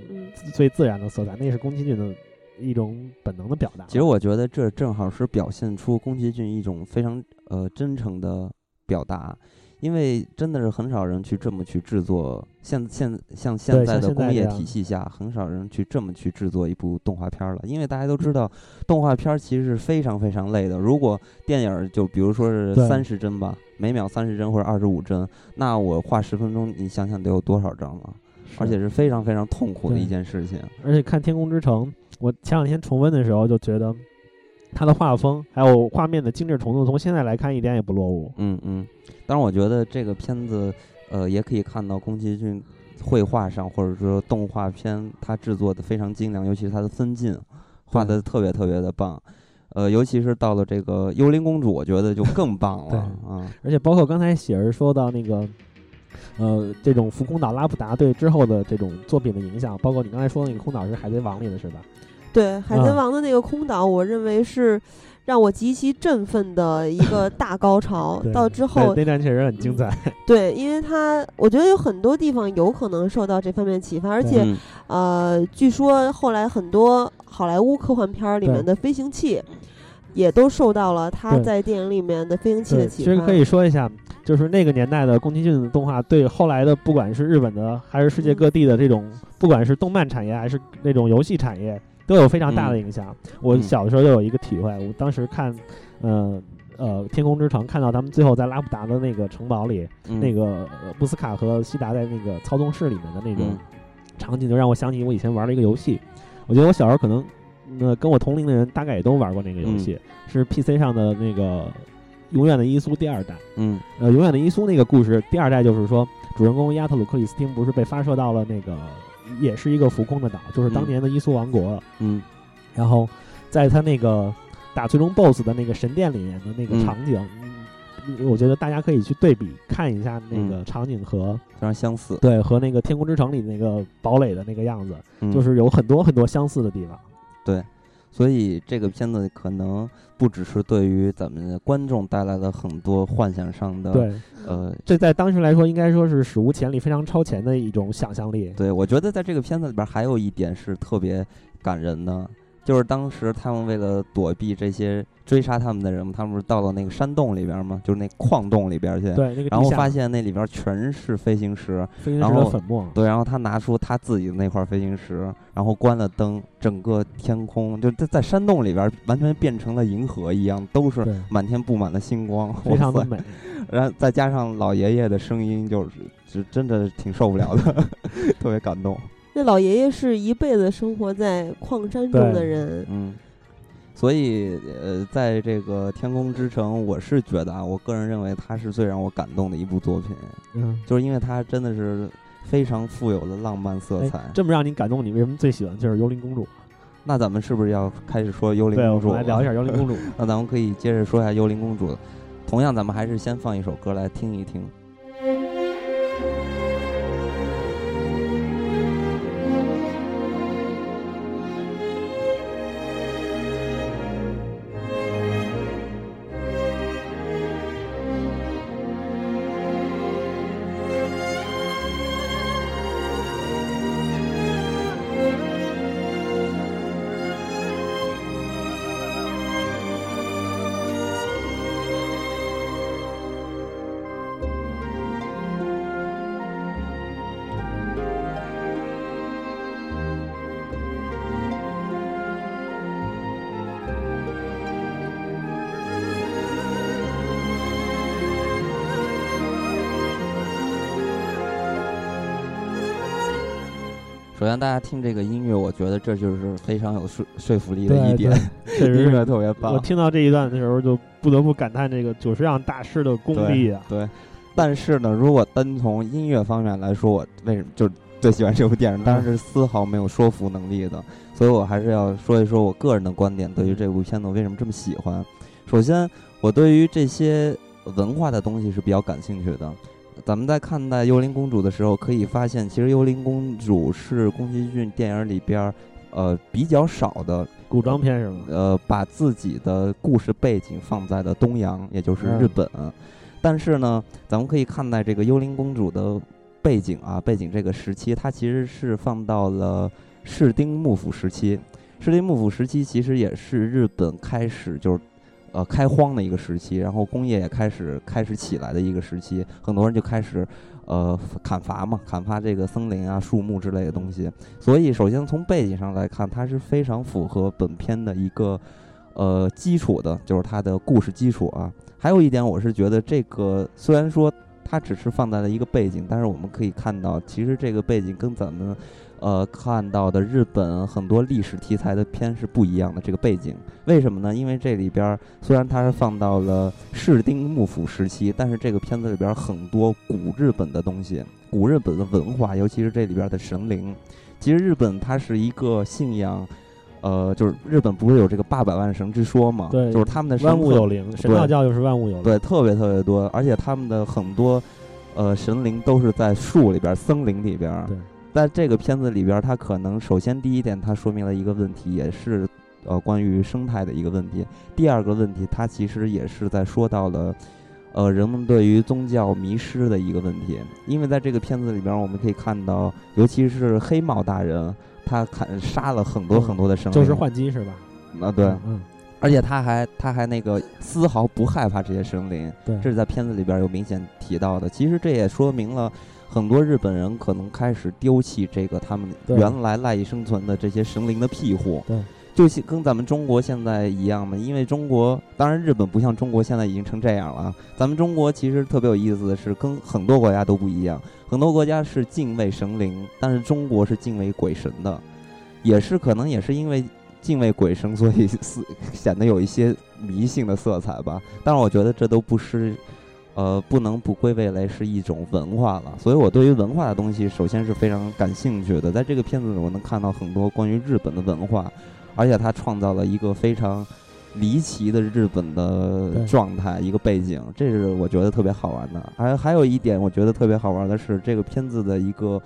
最自然的色彩，那是宫崎骏的一种本能的表达。其实我觉得这正好是表现出宫崎骏一种非常呃真诚的表达，因为真的是很少人去这么去制作，现现像现在的工业体系下，很少人去这么去制作一部动画片了。因为大家都知道，动画片其实是非常非常累的。如果电影就比如说是三十帧吧。每秒三十帧或者二十五帧，那我画十分钟，你想想得有多少张啊？而且是非常非常痛苦的一件事情。而且看《天空之城》，我前两天重温的时候就觉得，它的画风还有画面的精致程度，从现在来看一点也不落伍。嗯嗯。当然，我觉得这个片子，呃，也可以看到宫崎骏绘画上或者说动画片，它制作的非常精良，尤其是它的分镜画的特别特别的棒。呃，尤其是到了这个幽灵公主，我觉得就更棒了 啊！而且包括刚才喜儿说到那个，呃，这种浮空岛拉普达对之后的这种作品的影响，包括你刚才说的那个空岛是海贼王里的是吧？对，海贼王的那个空岛，我认为是让我极其振奋的一个 大高潮。到之后那段确实很精彩。对，因为它我觉得有很多地方有可能受到这方面启发，而且呃，据说后来很多好莱坞科幻片里面的飞行器。也都受到了他在电影里面的飞行器的启发。其实可以说一下，就是那个年代的宫崎骏的动画，对后来的不管是日本的还是世界各地的这种，不管是动漫产业还是那种游戏产业，都有非常大的影响。我小的时候就有一个体会，我当时看，呃呃《天空之城》，看到他们最后在拉布达的那个城堡里，那个布斯卡和西达在那个操纵室里面的那种场景，就让我想起我以前玩的一个游戏。我觉得我小时候可能。那跟我同龄的人大概也都玩过那个游戏，是 PC 上的那个《永远的伊苏》第二代。嗯，呃，《永远的伊苏》那个故事，第二代就是说，主人公亚特鲁克里斯汀不是被发射到了那个，也是一个浮空的岛，就是当年的伊苏王国。嗯，然后在他那个打最终 BOSS 的那个神殿里面的那个场景，我觉得大家可以去对比看一下那个场景和非常相似。对，和那个《天空之城》里那个堡垒的那个样子，就是有很多很多相似的地方。对，所以这个片子可能不只是对于咱们的观众带来了很多幻想上的，对，呃，这在当时来说应该说是史无前例、非常超前的一种想象力。对，我觉得在这个片子里边还有一点是特别感人的，就是当时他们为了躲避这些。追杀他们的人，他们不是到了那个山洞里边吗？就是那矿洞里边去。对，那个。然后发现那里边全是飞行石，飞行石的粉末。对，然后他拿出他自己的那块飞行石，然后关了灯，整个天空就在在山洞里边完全变成了银河一样，都是满天布满了星光，非常的美。然后再加上老爷爷的声音，就是就真的挺受不了的，特别感动。那老爷爷是一辈子生活在矿山中的人，嗯。所以，呃，在这个《天空之城》，我是觉得啊，我个人认为它是最让我感动的一部作品。嗯，就是因为它真的是非常富有的浪漫色彩。这么让你感动，你为什么最喜欢就是《幽灵公主》？那咱们是不是要开始说《幽灵公主》？来聊一下《幽灵公主》。那咱们可以接着说一下《幽灵公主》。同样，咱们还是先放一首歌来听一听。听这个音乐，我觉得这就是非常有说说服力的一点，确实音乐特别棒。我听到这一段的时候，就不得不感叹这个久石让大师的功力啊。对，但是呢，如果单从音乐方面来说，我为什么就最喜欢这部电影？当然是丝毫没有说服能力的。所以我还是要说一说我个人的观点，对于这部片子为什么这么喜欢。首先，我对于这些文化的东西是比较感兴趣的。咱们在看待《幽灵公主》的时候，可以发现，其实《幽灵公主》是宫崎骏电影里边，呃，比较少的古装片是吗？呃，把自己的故事背景放在了东洋，也就是日本。但是呢，咱们可以看待这个《幽灵公主》的背景啊，背景这个时期，它其实是放到了室町幕府时期。室町幕府时期其实也是日本开始就是。呃，开荒的一个时期，然后工业也开始开始起来的一个时期，很多人就开始，呃，砍伐嘛，砍伐这个森林啊、树木之类的东西。所以，首先从背景上来看，它是非常符合本片的一个呃基础的，就是它的故事基础啊。还有一点，我是觉得这个虽然说它只是放在了一个背景，但是我们可以看到，其实这个背景跟咱们。呃，看到的日本很多历史题材的片是不一样的。这个背景为什么呢？因为这里边虽然它是放到了室町幕府时期，但是这个片子里边很多古日本的东西，古日本的文化，尤其是这里边的神灵。其实日本它是一个信仰，呃，就是日本不是有这个八百万神之说嘛？对，就是他们的万物有灵，神道教就是万物有灵，对，特别特别多，而且他们的很多呃神灵都是在树里边、森林里边。对。在这个片子里边，它可能首先第一点，它说明了一个问题，也是呃关于生态的一个问题。第二个问题，它其实也是在说到了呃人们对于宗教迷失的一个问题。因为在这个片子里边，我们可以看到，尤其是黑帽大人，他砍杀了很多很多的生灵，就是换机是吧？啊，对，嗯，而且他还他还那个丝毫不害怕这些生灵，对，这是在片子里边有明显提到的。其实这也说明了。很多日本人可能开始丢弃这个他们原来赖以生存的这些神灵的庇护，对，就跟咱们中国现在一样嘛。因为中国，当然日本不像中国现在已经成这样了。咱们中国其实特别有意思的是，跟很多国家都不一样。很多国家是敬畏神灵，但是中国是敬畏鬼神的，也是可能也是因为敬畏鬼神，所以显得有一些迷信的色彩吧。但是我觉得这都不是。呃，不能不归为为是一种文化了，所以我对于文化的东西，首先是非常感兴趣的。在这个片子里，我能看到很多关于日本的文化，而且它创造了一个非常离奇的日本的状态，一个背景，这是我觉得特别好玩的。还还有一点，我觉得特别好玩的是这个片子的一个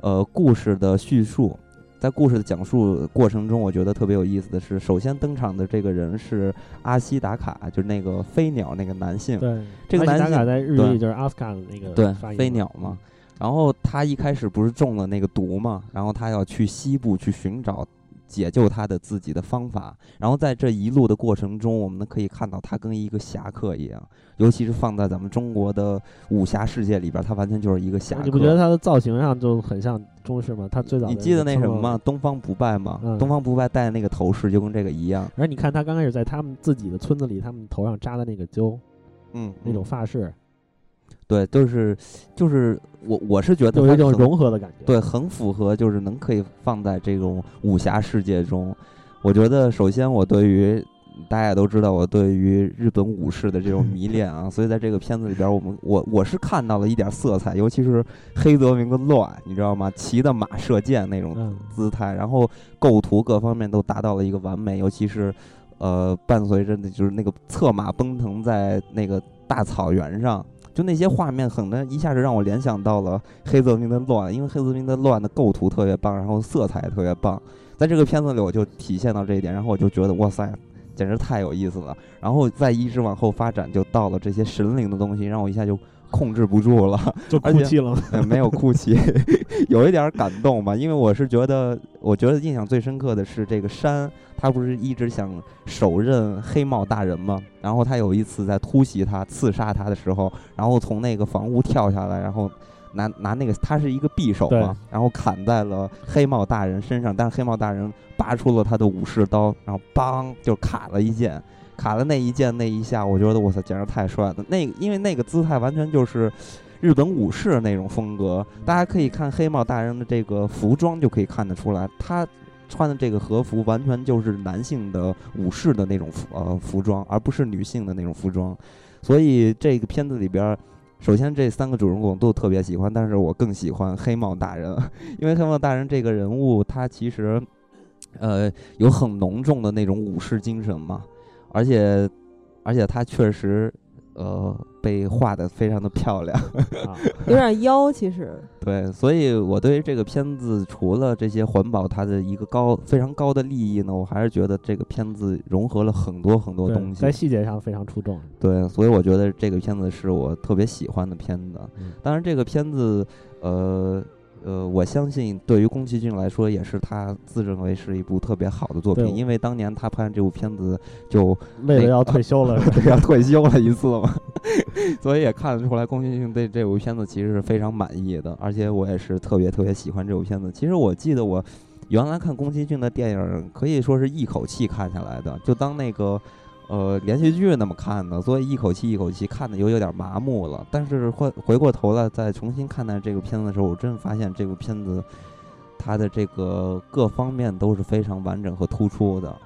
呃故事的叙述。在故事的讲述过程中，我觉得特别有意思的是，首先登场的这个人是阿西达卡，就是那个飞鸟那个男性。对，这个男性在日语就是阿斯卡的那个对飞鸟嘛。然后他一开始不是中了那个毒嘛，然后他要去西部去寻找。解救他的自己的方法，然后在这一路的过程中，我们可以看到他跟一个侠客一样，尤其是放在咱们中国的武侠世界里边，他完全就是一个侠客。你不觉得他的造型上就很像中式吗？他最早你记得那什么吗？东方不败吗？东方不败戴的那个头饰就跟这个一样。而你看他刚开始在他们自己的村子里，他们头上扎的那个揪，嗯，那种发饰。对，就是，就是我我是觉得有一种融合的感觉，对，很符合，就是能可以放在这种武侠世界中。我觉得首先我对于大家也都知道我对于日本武士的这种迷恋啊，所以在这个片子里边，我们我我是看到了一点色彩，尤其是黑泽明的乱，你知道吗？骑的马射箭那种姿态，然后构图各方面都达到了一个完美，尤其是呃伴随着的就是那个策马奔腾在那个大草原上。就那些画面，很能一下子让我联想到了黑泽明的乱，因为黑泽明的乱的构图特别棒，然后色彩特别棒，在这个片子里我就体现到这一点，然后我就觉得哇塞，简直太有意思了。然后再一直往后发展，就到了这些神灵的东西，让我一下就。控制不住了，就哭泣了。没有哭泣，有一点感动吧。因为我是觉得，我觉得印象最深刻的是这个山，他不是一直想手刃黑帽大人吗？然后他有一次在突袭他、刺杀他的时候，然后从那个房屋跳下来，然后拿拿那个他是一个匕首嘛，然后砍在了黑帽大人身上，但是黑帽大人拔出了他的武士刀，然后梆就砍了一剑。卡的那一剑那一下，我觉得我操，简直太帅了！那因为那个姿态完全就是日本武士那种风格。大家可以看黑帽大人的这个服装，就可以看得出来，他穿的这个和服完全就是男性的武士的那种服呃服装，而不是女性的那种服装。所以这个片子里边，首先这三个主人公都特别喜欢，但是我更喜欢黑帽大人，因为黑帽大人这个人物他其实。呃，有很浓重的那种武士精神嘛，而且，而且他确实，呃，被画的非常的漂亮，有点妖，其实。对，所以我对于这个片子，除了这些环保它的一个高非常高的利益呢，我还是觉得这个片子融合了很多很多东西，在细节上非常出众。对，所以我觉得这个片子是我特别喜欢的片子。当然，这个片子，呃。呃，我相信对于宫崎骏来说，也是他自认为是一部特别好的作品，因为当年他拍这部片子就为了要 退休了，要退休了一次嘛，所以也看得出来宫崎骏对这部片子其实是非常满意的，而且我也是特别特别喜欢这部片子。其实我记得我原来看宫崎骏的电影，可以说是一口气看下来的，就当那个。呃，连续剧那么看的，所以一口气一口气看的有有点麻木了。但是回回过头来再重新看待这个片子的时候，我真发现这部片子它的这个各方面都是非常完整和突出的。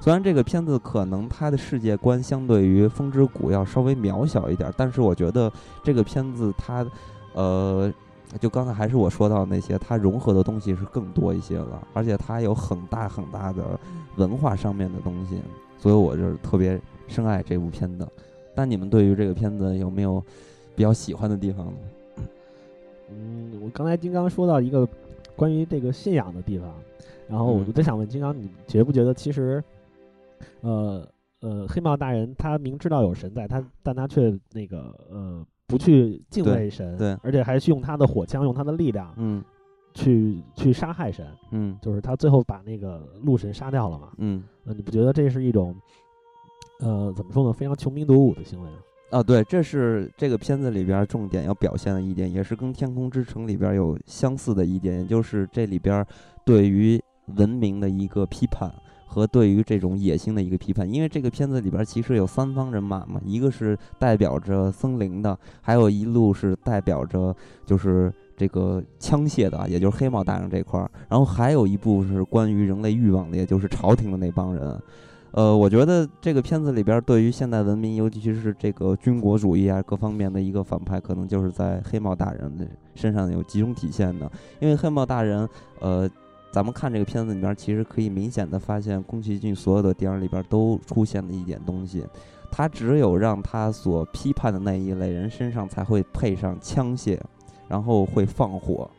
虽然这个片子可能它的世界观相对于《风之谷》要稍微渺小一点，但是我觉得这个片子它，呃，就刚才还是我说到那些，它融合的东西是更多一些了，而且它有很大很大的文化上面的东西。所以我就是特别深爱这部片子，但你们对于这个片子有没有比较喜欢的地方呢？嗯，我刚才金刚说到一个关于这个信仰的地方，然后我就在想问金刚，你觉不觉得其实，呃呃，黑帽大人他明知道有神在，他但他却那个呃不去敬畏神，对，而且还去用他的火枪，用他的力量，嗯。去去杀害神，嗯，就是他最后把那个鹿神杀掉了嘛，嗯，那你不觉得这是一种，呃，怎么说呢，非常穷兵黩武的行为啊，对，这是这个片子里边重点要表现的一点，也是跟《天空之城》里边有相似的一点，也就是这里边对于文明的一个批判和对于这种野心的一个批判。因为这个片子里边其实有三方人马嘛，一个是代表着森林的，还有一路是代表着就是。这个枪械的，也就是黑帽大人这块儿，然后还有一部是关于人类欲望的，也就是朝廷的那帮人。呃，我觉得这个片子里边对于现代文明，尤其是这个军国主义啊各方面的一个反派，可能就是在黑帽大人的身上有集中体现的。因为黑帽大人，呃，咱们看这个片子里边，其实可以明显的发现，宫崎骏所有的电影里边都出现了一点东西，他只有让他所批判的那一类人身上才会配上枪械。然后会放火，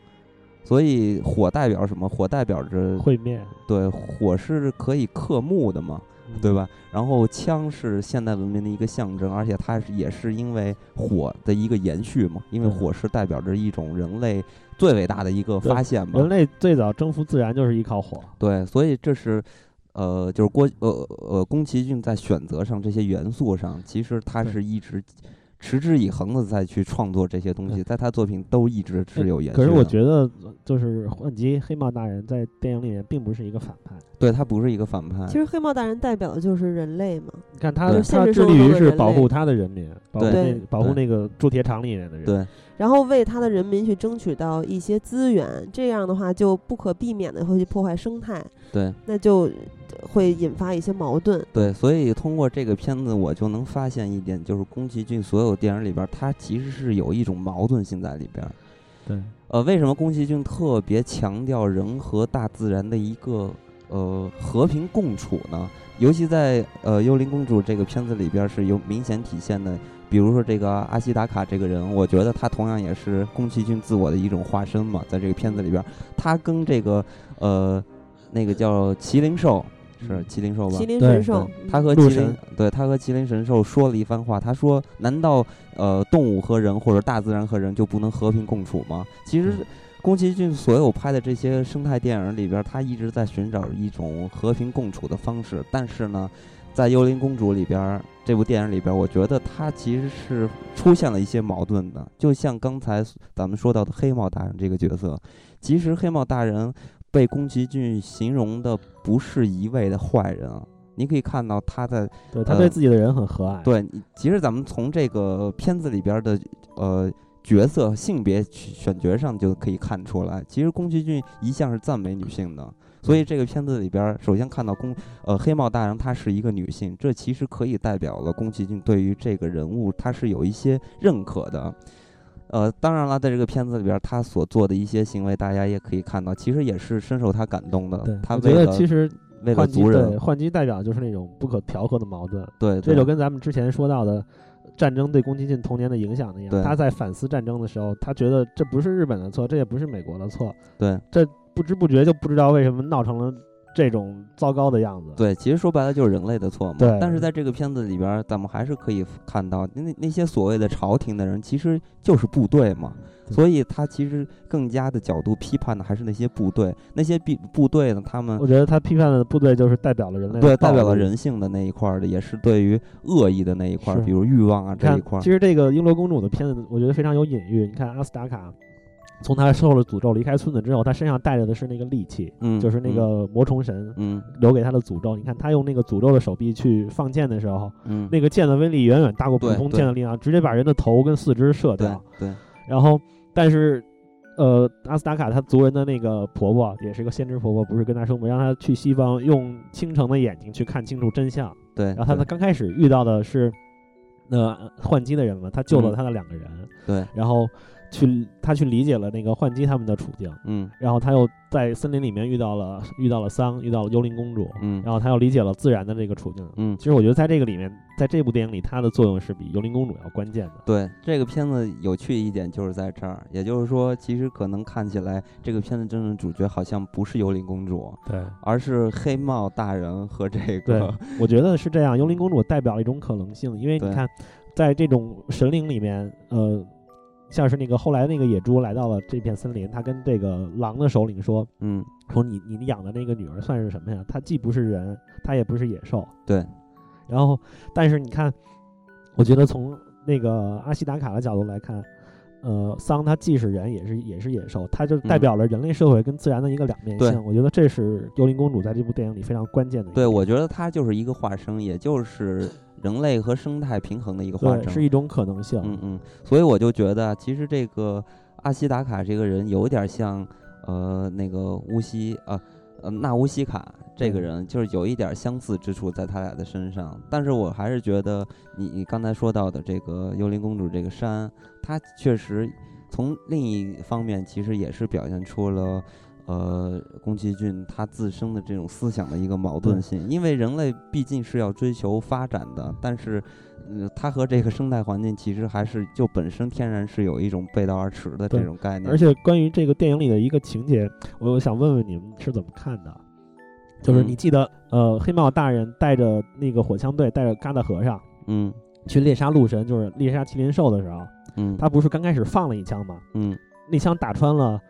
所以火代表什么？火代表着会灭。对，火是可以克木的嘛，对吧？然后枪是现代文明的一个象征，而且它也是因为火的一个延续嘛，因为火是代表着一种人类最伟大的一个发现嘛。人类最早征服自然就是依靠火。对，所以这是，呃，就是郭呃呃宫崎骏在选择上这些元素上，其实他是一直。持之以恒的再去创作这些东西，在他作品都一直是有延续。可是我觉得，就是幻吉黑帽大人在电影里面并不是一个反派，对他不是一个反派。其实黑帽大人代表的就是人类嘛。你看他，他致力于是保护他的人民，保护那保护那个铸铁厂里面的人。对。然后为他的人民去争取到一些资源，这样的话就不可避免的会去破坏生态。对。那就。会引发一些矛盾。对，所以通过这个片子，我就能发现一点，就是宫崎骏所有电影里边，它其实是有一种矛盾性在里边。对，呃，为什么宫崎骏特别强调人和大自然的一个呃和平共处呢？尤其在呃《幽灵公主》这个片子里边是有明显体现的。比如说这个阿西达卡这个人，我觉得他同样也是宫崎骏自我的一种化身嘛。在这个片子里边，他跟这个呃那个叫麒麟兽。是麒麟兽吧？麒麟神兽，他和麒麟，对他和麒麟神兽说了一番话。他说：“难道呃，动物和人或者大自然和人就不能和平共处吗？”其实，宫崎骏所有拍的这些生态电影里边，他一直在寻找一种和平共处的方式。但是呢，在《幽灵公主》里边这部电影里边，我觉得他其实是出现了一些矛盾的。就像刚才咱们说到的黑帽大人这个角色，其实黑帽大人。被宫崎骏形容的不是一味的坏人啊，你可以看到他在，对他对自己的人很和蔼。对，其实咱们从这个片子里边的呃角色性别选角上就可以看出来，其实宫崎骏一向是赞美女性的，所以这个片子里边，首先看到宫呃黑帽大人她是一个女性，这其实可以代表了宫崎骏对于这个人物他是有一些认可的。呃，当然了，在这个片子里边，他所做的一些行为，大家也可以看到，其实也是深受他感动的。对，他觉得其实为了族人，换机代表就是那种不可调和的矛盾。对，这就跟咱们之前说到的。战争对宫崎骏童年的影响的样，他在反思战争的时候，他觉得这不是日本的错，这也不是美国的错，对，这不知不觉就不知道为什么闹成了这种糟糕的样子。对，其实说白了就是人类的错嘛。对。但是在这个片子里边，咱们还是可以看到，那那些所谓的朝廷的人，其实就是部队嘛。所以他其实更加的角度批判的还是那些部队，那些部部队呢？他们我觉得他批判的部队就是代表了人类，对，代表了人性的那一块的，也是对于恶意的那一块，比如欲望啊这一块。其实这个英罗公主的片子，我觉得非常有隐喻。你看阿斯达卡，从他受了诅咒离开村子之后，他身上带着的是那个利器，嗯，就是那个魔虫神，嗯，留给他的诅咒。你看他用那个诅咒的手臂去放箭的时候，嗯，那个箭的威力远远大过普通箭的力量，直接把人的头跟四肢射掉。对，然后但是。呃，阿斯达卡他族人的那个婆婆也是个先知婆婆，不是跟他说吗？让他去西方用倾城的眼睛去看清楚真相。对，然后她刚开始遇到的是那换机的人嘛，他救了他的两个人。对，然后去他去理解了那个幻姬他们的处境。嗯，然后他又在森林里面遇到了遇到了桑，遇到了幽灵公主。嗯，然后他又理解了自然的这个处境。嗯，其实我觉得在这个里面。在这部电影里，它的作用是比幽灵公主要关键的。对这个片子有趣一点就是在这儿，也就是说，其实可能看起来这个片子真正主角好像不是幽灵公主，对，而是黑帽大人和这个。对，我觉得是这样。幽灵公主代表了一种可能性，因为你看，在这种神灵里面，呃，像是那个后来那个野猪来到了这片森林，他跟这个狼的首领说：“嗯，说你你养的那个女儿算是什么呀？她既不是人，她也不是野兽。”对。然后，但是你看，我觉得从那个阿西达卡的角度来看，呃，桑他既是人，也是也是野兽，他就代表了人类社会跟自然的一个两面性。我觉得这是幽灵公主在这部电影里非常关键的。对，我觉得它就是一个化身，也就是人类和生态平衡的一个化身，是一种可能性。嗯嗯，所以我就觉得，其实这个阿西达卡这个人有点像，呃，那个乌西啊。呃，纳乌西卡这个人就是有一点相似之处在他俩的身上，但是我还是觉得你你刚才说到的这个幽灵公主这个山，它确实从另一方面其实也是表现出了呃宫崎骏他自身的这种思想的一个矛盾性，因为人类毕竟是要追求发展的，但是。嗯，它和这个生态环境其实还是就本身天然是有一种背道而驰的这种概念。而且关于这个电影里的一个情节，我想问问你们是怎么看的？就是你记得，呃，黑帽大人带着那个火枪队，带着嘎达和尚，嗯，去猎杀鹿神，就是猎杀麒麟兽的时候，嗯，他不是刚开始放了一枪吗？嗯，那枪打穿了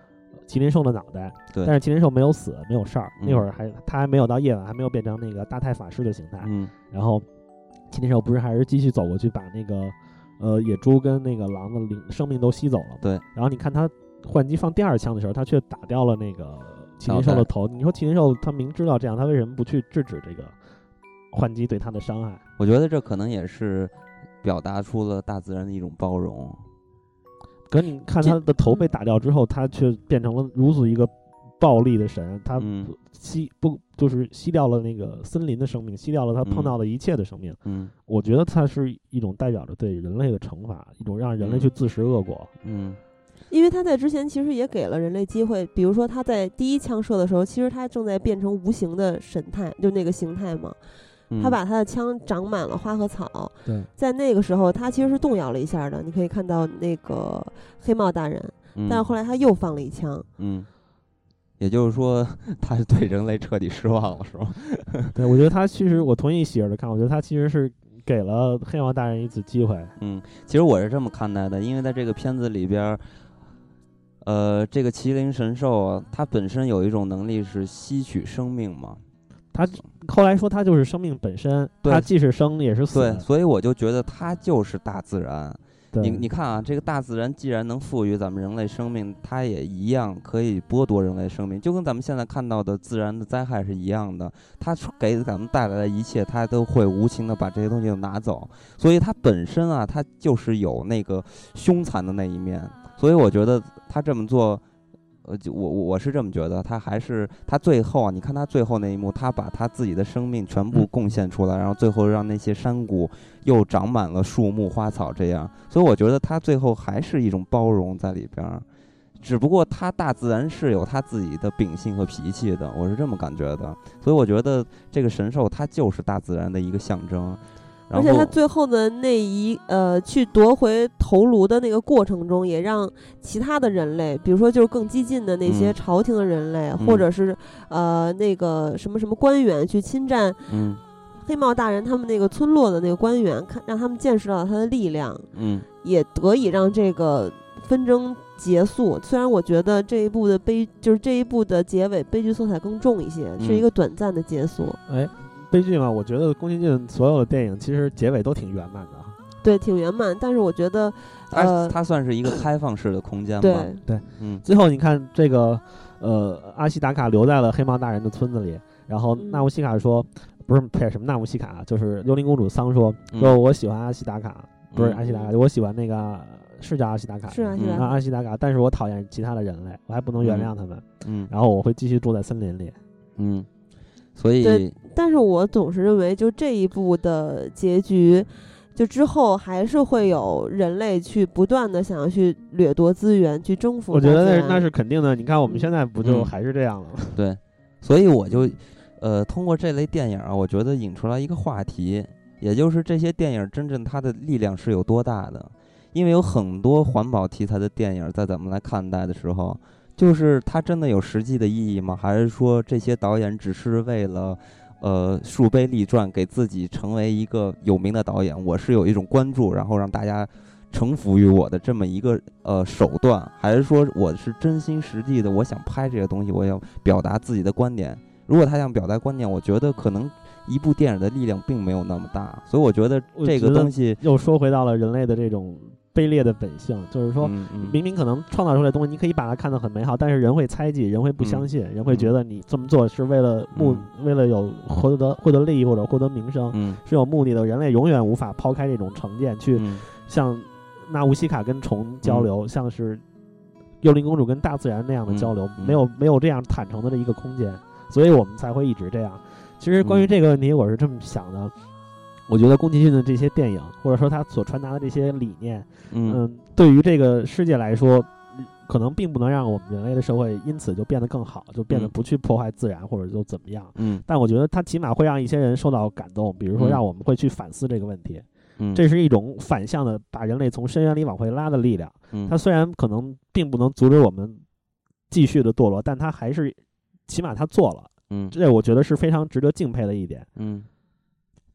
麒麟兽的脑袋，对，但是麒麟兽没有死，没有事儿。那会儿还他还没有到夜晚，还没有变成那个大太法师的形态，嗯，然后。麒麟兽不是还是继续走过去把那个，呃，野猪跟那个狼的灵生命都吸走了。对。然后你看他换机放第二枪的时候，他却打掉了那个麒麟兽的头。你说麒麟兽他明知道这样，他为什么不去制止这个换机对他的伤害？我觉得这可能也是表达出了大自然的一种包容。可你看他的头被打掉之后，他却变成了如此一个。暴力的神，他吸不就是吸掉了那个森林的生命，吸掉了他碰到的一切的生命。嗯，我觉得它是一种代表着对人类的惩罚，一种让人类去自食恶果。嗯，因为他在之前其实也给了人类机会，比如说他在第一枪射的时候，其实他正在变成无形的神态，就那个形态嘛。他把他的枪长满了花和草。对，在那个时候，他其实是动摇了一下的。你可以看到那个黑帽大人，但是后来他又放了一枪。嗯。也就是说，他是对人类彻底失望了，是吗？对，我觉得他其实，我同意喜儿的看，我觉得他其实是给了黑王大人一次机会。嗯，其实我是这么看待的，因为在这个片子里边，呃，这个麒麟神兽啊，它本身有一种能力是吸取生命嘛。他后来说，他就是生命本身，他既是生也是死。对，所以我就觉得他就是大自然。你你看啊，这个大自然既然能赋予咱们人类生命，它也一样可以剥夺人类生命，就跟咱们现在看到的自然的灾害是一样的。它给咱们带来的一切，它都会无情的把这些东西拿走。所以它本身啊，它就是有那个凶残的那一面。所以我觉得它这么做。我，就我我是这么觉得，他还是他最后啊，你看他最后那一幕，他把他自己的生命全部贡献出来，然后最后让那些山谷又长满了树木花草，这样，所以我觉得他最后还是一种包容在里边儿，只不过他大自然是有他自己的秉性和脾气的，我是这么感觉的，所以我觉得这个神兽它就是大自然的一个象征。而且他最后的那一呃，去夺回头颅的那个过程中，也让其他的人类，比如说就是更激进的那些朝廷的人类，或者是呃那个什么什么官员去侵占黑帽大人他们那个村落的那个官员，看让他们见识到他的力量，嗯，也得以让这个纷争结束。虽然我觉得这一部的悲，就是这一部的结尾悲剧色彩更重一些，是一个短暂的结束。哎。悲剧嘛，我觉得宫崎骏所有的电影其实结尾都挺圆满的，对，挺圆满。但是我觉得，呃，它算是一个开放式的空间吧。对对，嗯。最后你看这个，呃，阿西达卡留在了黑猫大人的村子里，然后纳乌西卡说，不是呸，什么纳乌西卡，就是幽灵公主桑说，说我喜欢阿西达卡，不是阿西达卡，我喜欢那个是叫阿西达卡，是阿西达阿西达卡，但是我讨厌其他的人类，我还不能原谅他们，嗯，然后我会继续住在森林里，嗯。所以，但是我总是认为，就这一部的结局，就之后还是会有人类去不断的想要去掠夺资源，去征服。我觉得那那是肯定的。你看我们现在不就还是这样了吗？对，所以我就，呃，通过这类电影啊，我觉得引出来一个话题，也就是这些电影真正它的力量是有多大的？因为有很多环保题材的电影，在咱们来看待的时候。就是它真的有实际的意义吗？还是说这些导演只是为了，呃，树碑立传，给自己成为一个有名的导演？我是有一种关注，然后让大家臣服于我的这么一个呃手段？还是说我是真心实意的，我想拍这个东西，我要表达自己的观点？如果他想表达观点，我觉得可能一部电影的力量并没有那么大。所以我觉得这个东西又说回到了人类的这种。卑劣的本性，就是说，明明可能创造出来东西，你可以把它看得很美好，但是人会猜忌，人会不相信，人会觉得你这么做是为了目，为了有获得获得利益或者获得名声，是有目的的。人类永远无法抛开这种成见，去像纳乌西卡跟虫交流，像是幽灵公主跟大自然那样的交流，没有没有这样坦诚的这一个空间，所以我们才会一直这样。其实关于这个问题，我是这么想的。我觉得宫崎骏的这些电影，或者说他所传达的这些理念，嗯，对于这个世界来说，可能并不能让我们人类的社会因此就变得更好，就变得不去破坏自然，或者就怎么样。嗯，但我觉得他起码会让一些人受到感动，比如说让我们会去反思这个问题。嗯，这是一种反向的把人类从深渊里往回拉的力量。嗯，它虽然可能并不能阻止我们继续的堕落，但它还是起码他做了。嗯，这我觉得是非常值得敬佩的一点。嗯，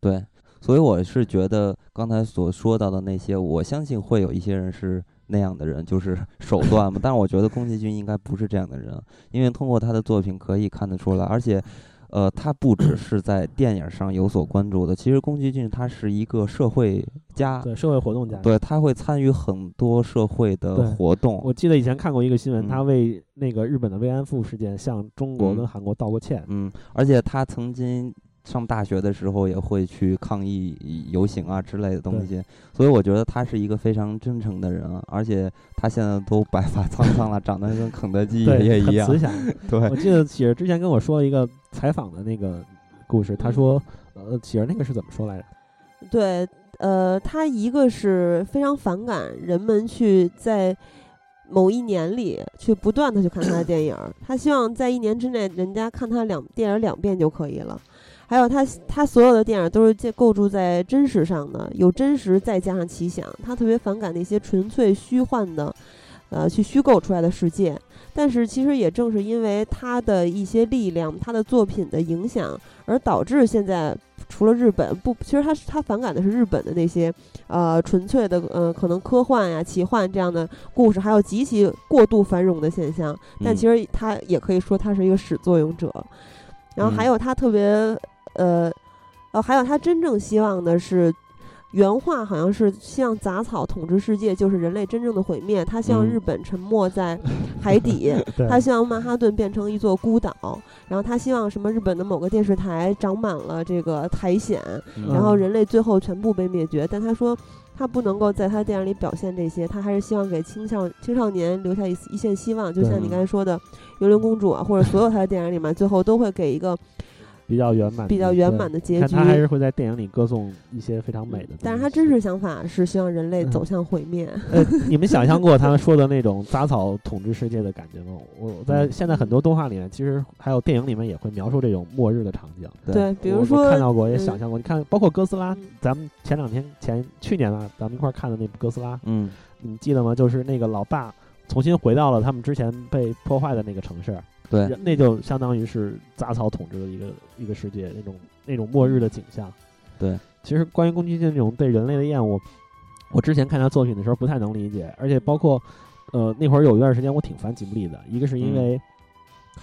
对。所以我是觉得刚才所说到的那些，我相信会有一些人是那样的人，就是 手段嘛。但是我觉得宫崎骏应该不是这样的人，因为通过他的作品可以看得出来，而且，呃，他不只 是在电影上有所关注的。其实宫崎骏他是一个社会家，对社会活动家，对他会参与很多社会的活动。我记得以前看过一个新闻，他为那个日本的慰安妇事件向中国跟韩国道过歉。嗯，而且他曾经。上大学的时候也会去抗议游行啊之类的东西，所以我觉得他是一个非常真诚的人，而且他现在都白发苍苍了，长得跟肯德基爷爷一样。慈祥。对，我记得喜儿之前跟我说了一个采访的那个故事，他说，呃，喜儿那个是怎么说来着？对，呃，他一个是非常反感人们去在某一年里去不断的去看他的电影，他希望在一年之内人家看他两电影两遍就可以了。还有他，他所有的电影都是建构筑在真实上的，有真实再加上奇想。他特别反感那些纯粹虚幻的，呃，去虚构出来的世界。但是其实也正是因为他的一些力量，他的作品的影响，而导致现在除了日本不，其实他他反感的是日本的那些，呃，纯粹的呃，可能科幻呀、奇幻这样的故事，还有极其过度繁荣的现象。但其实他也可以说他是一个始作俑者。然后还有他特别。呃，哦，还有他真正希望的是，原话好像是希望杂草统治世界，就是人类真正的毁灭。他希望日本沉没在海底，他希望曼哈顿变成一座孤岛，然后他希望什么日本的某个电视台长满了这个苔藓，然后人类最后全部被灭绝。但他说他不能够在他电影里表现这些，他还是希望给青少青少年留下一一线希望。就像你刚才说的《幽灵公主》啊，或者所有他的电影里面，最后都会给一个。比较圆满，比较圆满的结局。他还是会在电影里歌颂一些非常美的。但是他真实想法是希望人类走向毁灭。呃，你们想象过他说的那种杂草统治世界的感觉吗？我在现在很多动画里面，其实还有电影里面也会描述这种末日的场景。对，比如说看到过，也想象过。你看，包括哥斯拉，咱们前两天前去年啊，咱们一块看的那部哥斯拉，嗯，你记得吗？就是那个老爸重新回到了他们之前被破坏的那个城市。对，那就相当于是杂草统治的一个一个世界，那种那种末日的景象。对，其实关于宫崎骏这种对人类的厌恶，我之前看他作品的时候不太能理解，而且包括呃那会儿有一段时间我挺烦吉卜力的，一个是因为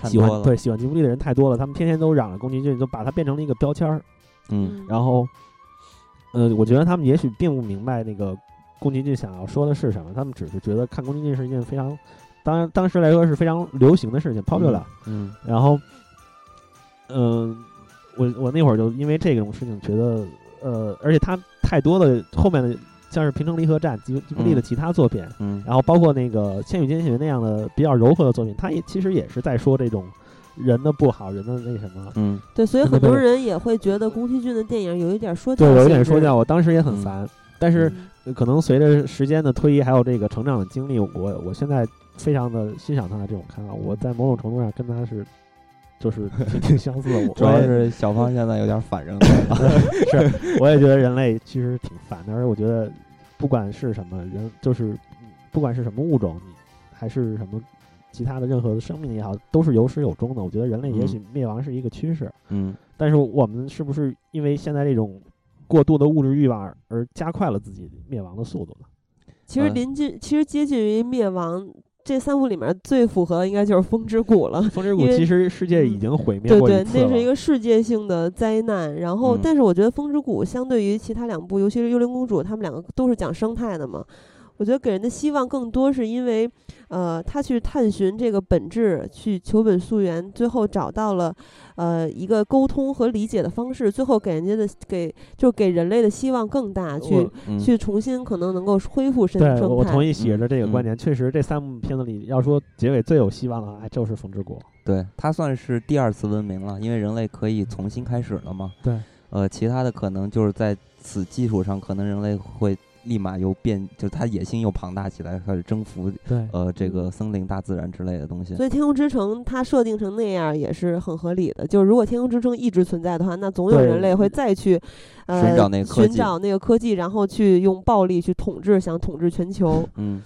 喜欢对喜欢吉卜力的人太多了，他们天天都嚷着宫崎骏，就把它变成了一个标签儿。嗯，然后呃，我觉得他们也许并不明白那个宫崎骏想要说的是什么，他们只是觉得看宫崎骏是一件非常。当当时来说是非常流行的事情，popular。嗯，然后，嗯，我我那会儿就因为这种事情觉得，呃，而且他太多的后面的像是《平成离合战》吉吉卜力的其他作品，嗯，然后包括那个《千与千寻》那样的比较柔和的作品，他也其实也是在说这种人的不好，人的那什么。嗯，对，所以很多人也会觉得宫崎骏的电影有一点说教，对，有一点说教。我当时也很烦，但是可能随着时间的推移，还有这个成长的经历，我我现在。非常的欣赏他的这种看法，我在某种程度上跟他是，就是挺 挺相似的。主要是小芳现在有点反人类了，是，我也觉得人类其实挺烦的，而且我觉得不管是什么人，就是不管是什么物种，还是什么其他的任何的生命也好，都是有始有终的。我觉得人类也许灭亡是一个趋势，嗯，但是我们是不是因为现在这种过度的物质欲望而加快了自己灭亡的速度呢？其实临近，其实接近于灭亡。这三部里面最符合的应该就是《风之谷》了，《风之谷》其实世界已经毁灭过对对，那是一个世界性的灾难。然后，但是我觉得《风之谷》相对于其他两部，尤其是《幽灵公主》，他们两个都是讲生态的嘛。我觉得给人的希望更多是因为，呃，他去探寻这个本质，去求本溯源，最后找到了，呃，一个沟通和理解的方式，最后给人家的给就给人类的希望更大，去去重新可能能够恢复生生态。我同意写着这个观点，确实这三部片子里，要说结尾最有希望的，哎就是《风之国》。对，它算是第二次文明了，因为人类可以重新开始了嘛。对，呃，其他的可能就是在此基础上，可能人类会。立马又变，就他野心又庞大起来，开始征服，对，呃，这个森林、大自然之类的东西。所以，天空之城它设定成那样也是很合理的。就是如果天空之城一直存在的话，那总有人类会再去，呃，寻找那个科技，寻找那个科技，然后去用暴力去统治，想统治全球。嗯，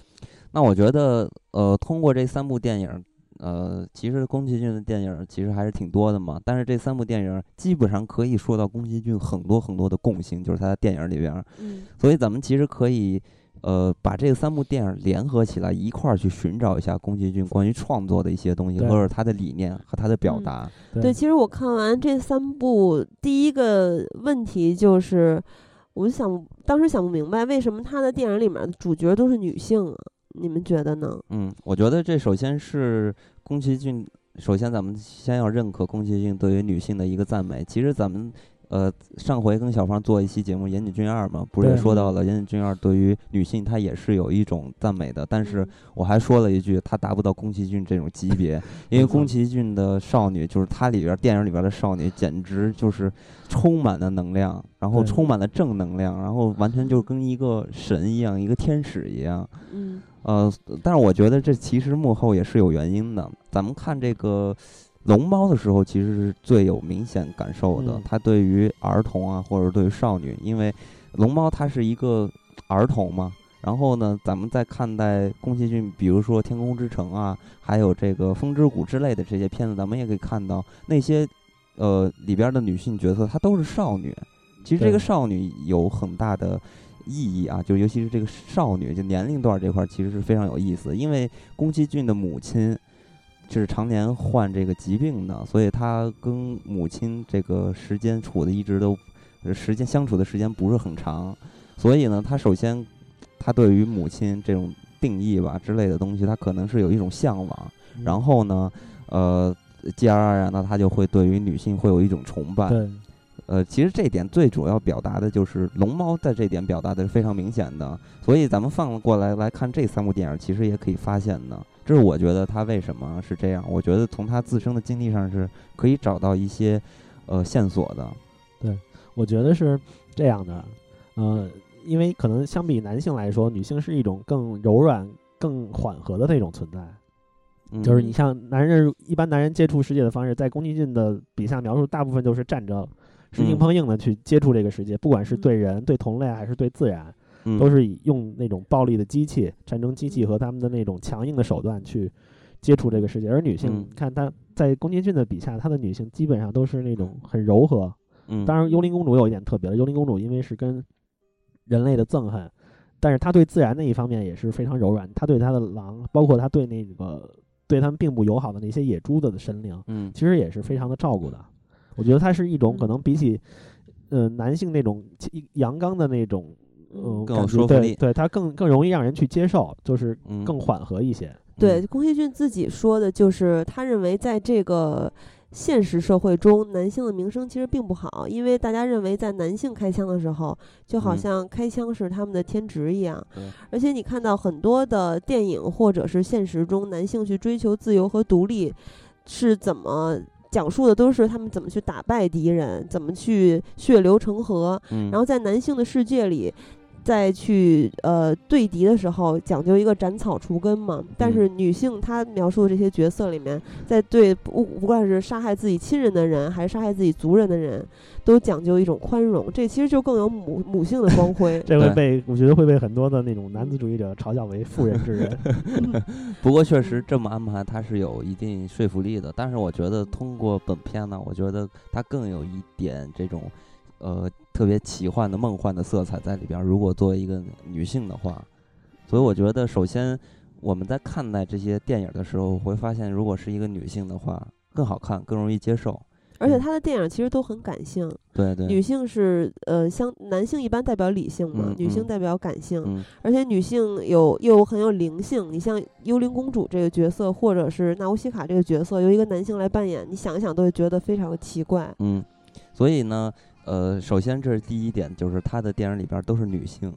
那我觉得，呃，通过这三部电影。呃，其实宫崎骏的电影其实还是挺多的嘛，但是这三部电影基本上可以说到宫崎骏很多很多的共性，就是他的电影里边。嗯。所以咱们其实可以，呃，把这三部电影联合起来一块儿去寻找一下宫崎骏关于创作的一些东西，或者他的理念和他的表达。对，其实我看完这三部，第一个问题就是，我就想当时想不明白，为什么他的电影里面的主角都是女性啊？你们觉得呢？嗯，我觉得这首先是宫崎骏。首先，咱们先要认可宫崎骏对于女性的一个赞美。其实，咱们呃上回跟小芳做一期节目《岩井俊二》嘛，不是也说到了岩井俊二对于女性她也是有一种赞美的。但是我还说了一句，他达不到宫崎骏这种级别，因为宫崎骏的少女就是他里边电影里边的少女，简直就是充满了能量，然后充满了正能量，然后完全就跟一个神一样，一个天使一样。嗯。呃，但是我觉得这其实幕后也是有原因的。咱们看这个龙猫的时候，其实是最有明显感受的。它对于儿童啊，或者对于少女，因为龙猫它是一个儿童嘛。然后呢，咱们在看待宫崎骏，比如说《天空之城》啊，还有这个《风之谷》之类的这些片子，咱们也可以看到那些呃里边的女性角色，她都是少女。其实这个少女有很大的。意义啊，就尤其是这个少女，就年龄段这块其实是非常有意思。因为宫崎骏的母亲就是常年患这个疾病的，所以他跟母亲这个时间处的一直都时间相处的时间不是很长。所以呢，他首先他对于母亲这种定义吧之类的东西，他可能是有一种向往，然后呢，呃，继而而然呢，他就会对于女性会有一种崇拜。对。呃，其实这点最主要表达的就是龙猫在这点表达的是非常明显的，所以咱们放过来来看这三部电影，其实也可以发现呢，这是我觉得他为什么是这样。我觉得从他自身的经历上是可以找到一些呃线索的。对，我觉得是这样的，呃，因为可能相比男性来说，女性是一种更柔软、更缓和的那种存在。就是你像男人一般男人接触世界的方式，在宫崎骏的笔下描述，大部分都是站着。是硬碰硬的去接触这个世界，不管是对人、对同类还是对自然，都是以用那种暴力的机器、战争机器和他们的那种强硬的手段去接触这个世界。而女性，看她在宫崎骏的笔下，她的女性基本上都是那种很柔和。当然，幽灵公主有一点特别的，幽灵公主因为是跟人类的憎恨，但是她对自然那一方面也是非常柔软。她对她的狼，包括她对那个对他们并不友好的那些野猪的神灵，嗯，其实也是非常的照顾的。我觉得它是一种可能比起，呃，男性那种阳刚的那种，嗯，更有说服力，对它更更容易让人去接受，就是更缓和一些。对，宫崎骏自己说的就是，他认为在这个现实社会中，男性的名声其实并不好，因为大家认为在男性开枪的时候，就好像开枪是他们的天职一样。而且你看到很多的电影或者是现实中，男性去追求自由和独立是怎么？讲述的都是他们怎么去打败敌人，怎么去血流成河。然后在男性的世界里。再去呃对敌的时候，讲究一个斩草除根嘛。但是女性她描述的这些角色里面，在对不不管是杀害自己亲人的人，还是杀害自己族人的人，都讲究一种宽容。这其实就更有母母性的光辉。这会被我觉得会被很多的那种男子主义者嘲笑为妇人之仁。不过确实这么安排，它是有一定说服力的。但是我觉得通过本片呢，我觉得它更有一点这种。呃，特别奇幻的、梦幻的色彩在里边。如果作为一个女性的话，所以我觉得，首先我们在看待这些电影的时候，会发现，如果是一个女性的话，更好看，更容易接受。而且他的电影其实都很感性。对对。女性是呃，相男性一般代表理性嘛，女性代表感性。而且女性有又很有灵性。你像幽灵公主这个角色，或者是纳乌西卡这个角色，由一个男性来扮演，你想一想都会觉得非常的奇怪。嗯，所以呢。呃，首先这是第一点，就是他的电影里边都是女性，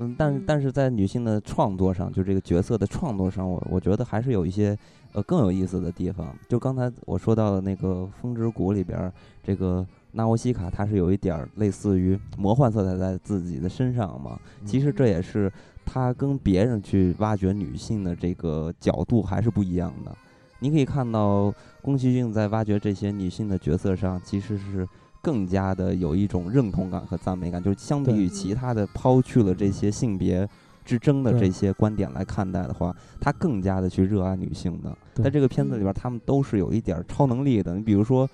嗯，但是但是在女性的创作上，就这个角色的创作上，我我觉得还是有一些呃更有意思的地方。就刚才我说到的那个《风之谷》里边，这个纳沃西卡，她是有一点类似于魔幻色彩在自己的身上嘛。其实这也是她跟别人去挖掘女性的这个角度还是不一样的。你可以看到宫崎骏在挖掘这些女性的角色上，其实是。更加的有一种认同感和赞美感，就是相比于其他的抛去了这些性别之争的这些观点来看待的话，他更加的去热爱女性的。在这个片子里边，他们都是有一点超能力的。你比如说，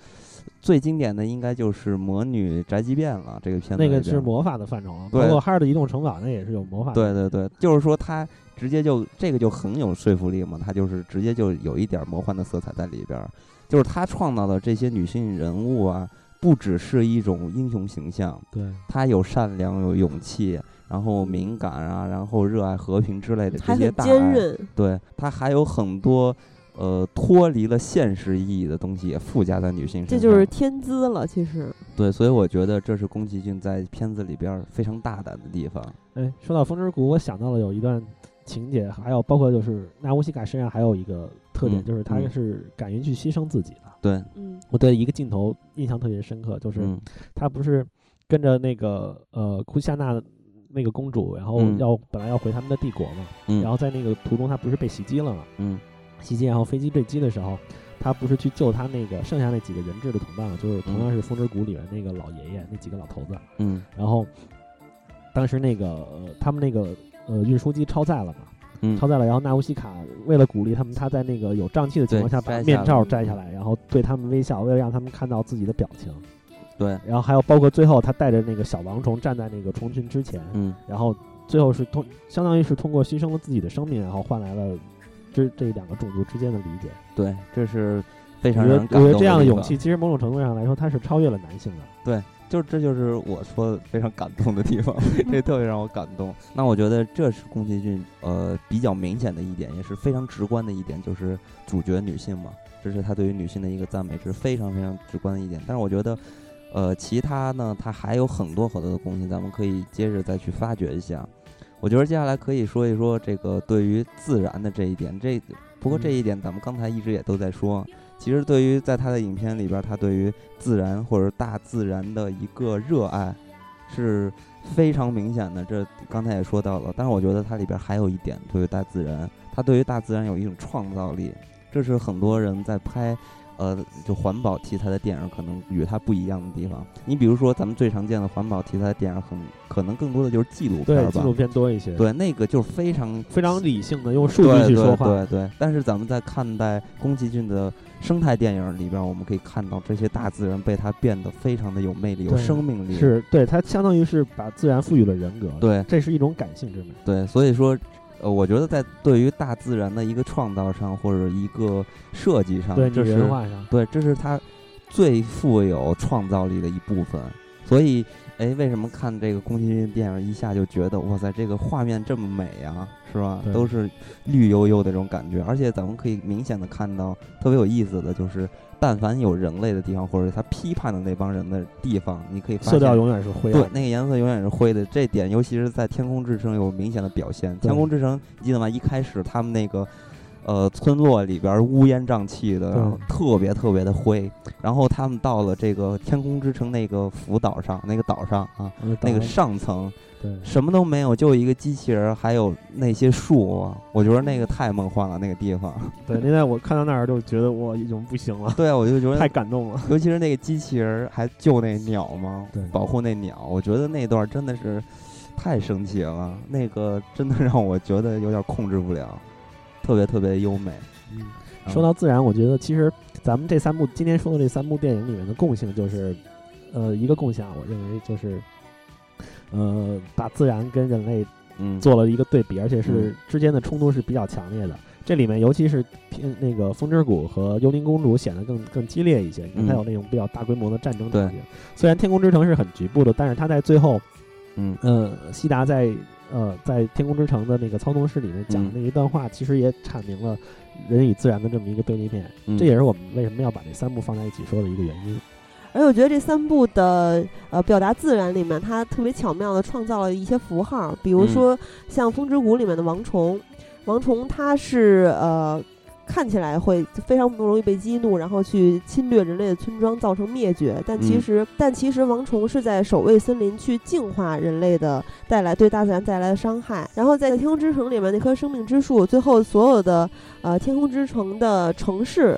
最经典的应该就是《魔女宅急便》了。这个片子那个是魔法的范畴，包括哈尔的移动城堡那也是有魔法。对对对，就是说他直接就这个就很有说服力嘛，他就是直接就有一点魔幻的色彩在里边，就是他创造的这些女性人物啊。不只是一种英雄形象，对，他有善良，有勇气，然后敏感啊，然后热爱和平之类的这些大爱，对他还有很多呃脱离了现实意义的东西也附加在女性身上，这就是天资了，其实。对，所以我觉得这是宫崎骏在片子里边非常大胆的地方。哎，说到《风之谷》，我想到了有一段情节，还有包括就是纳乌西卡身上还有一个特点，就是他是敢于去牺牲自己的。对，嗯，我对一个镜头印象特别深刻，就是他不是跟着那个呃库夏娜那个公主，然后要本来要回他们的帝国嘛，然后在那个途中他不是被袭击了嘛，嗯，袭击然后飞机坠机的时候，他不是去救他那个剩下那几个人质的同伴嘛，就是同样是风之谷里面那个老爷爷那几个老头子，嗯，然后当时那个呃他们那个呃运输机超载了嘛。超载了，然后纳乌西卡为了鼓励他们，他在那个有瘴气的情况下把面罩摘下来，然后对他们微笑，为了让他们看到自己的表情。对，然后还有包括最后他带着那个小王虫站在那个虫群之前，嗯，然后最后是通，相当于是通过牺牲了自己的生命，然后换来了这这两个种族之间的理解。对，这是非常我觉得这样的勇气，其实某种程度上来说，它是超越了男性的。对，就这就是我说的非常感动的地方，这特别让我感动。那我觉得这是宫崎骏呃比较明显的一点，也是非常直观的一点，就是主角女性嘛，这是他对于女性的一个赞美，是非常非常直观的一点。但是我觉得，呃，其他呢，他还有很多很多的贡献，咱们可以接着再去发掘一下。我觉得接下来可以说一说这个对于自然的这一点，这不过这一点咱们刚才一直也都在说。其实，对于在他的影片里边，他对于自然或者大自然的一个热爱是非常明显的。这刚才也说到了，但是我觉得它里边还有一点，对于大自然，他对于大自然有一种创造力，这是很多人在拍。呃，就环保题材的电影可能与它不一样的地方。你比如说，咱们最常见的环保题材的电影，很可能更多的就是纪录片吧？纪录片多一些。对，那个就是非常非常理性的，用数据去说话。对对。但是咱们在看待宫崎骏的生态电影里边，我们可以看到这些大自然被他变得非常的有魅力、有生命力。是，对，它相当于是把自然赋予了人格。对，这是一种感性之美。对，所以说。呃，我觉得在对于大自然的一个创造上，或者一个设计上，对，这是对，这是它最富有创造力的一部分。所以，哎，为什么看这个宫崎骏电影一下就觉得哇塞，这个画面这么美啊，是吧？都是绿油油的这种感觉，而且咱们可以明显的看到特别有意思的就是。但凡有人类的地方，或者他批判的那帮人的地方，你可以色调永远是灰。对，那个颜色永远是灰的。这点，尤其是在《天空之城》有明显的表现。《天空之城》，你记得吗？一开始他们那个，呃，村落里边乌烟瘴气的，特别特别的灰。然后他们到了这个《天空之城》那个浮岛上，那个岛上啊，那个上层。对，什么都没有，就一个机器人，还有那些树，我觉得那个太梦幻了，那个地方。对，那在我看到那儿就觉得我已经不行了。对啊，我就觉得太感动了，尤其是那个机器人还救那鸟嘛，对，保护那鸟，我觉得那段真的是太神奇了，那个真的让我觉得有点控制不了，特别特别优美。嗯，说到自然，我觉得其实咱们这三部今天说的这三部电影里面的共性就是，呃，一个共享，我认为就是。呃，把自然跟人类做了一个对比，而且是之间的冲突是比较强烈的。这里面尤其是天那个风之谷和幽灵公主显得更更激烈一些，因为它有那种比较大规模的战争场景。虽然天空之城是很局部的，但是它在最后，嗯呃，西达在呃在天空之城的那个操纵室里面讲的那一段话，其实也阐明了人与自然的这么一个对立面。这也是我们为什么要把这三部放在一起说的一个原因。而且我觉得这三部的呃表达自然里面，它特别巧妙的创造了一些符号，比如说像《风之谷》里面的王虫，王虫它是呃看起来会非常不容易被激怒，然后去侵略人类的村庄，造成灭绝。但其实但其实王虫是在守卫森林，去净化人类的带来对大自然带来的伤害。然后在天空之城里面那棵生命之树，最后所有的呃天空之城的城市。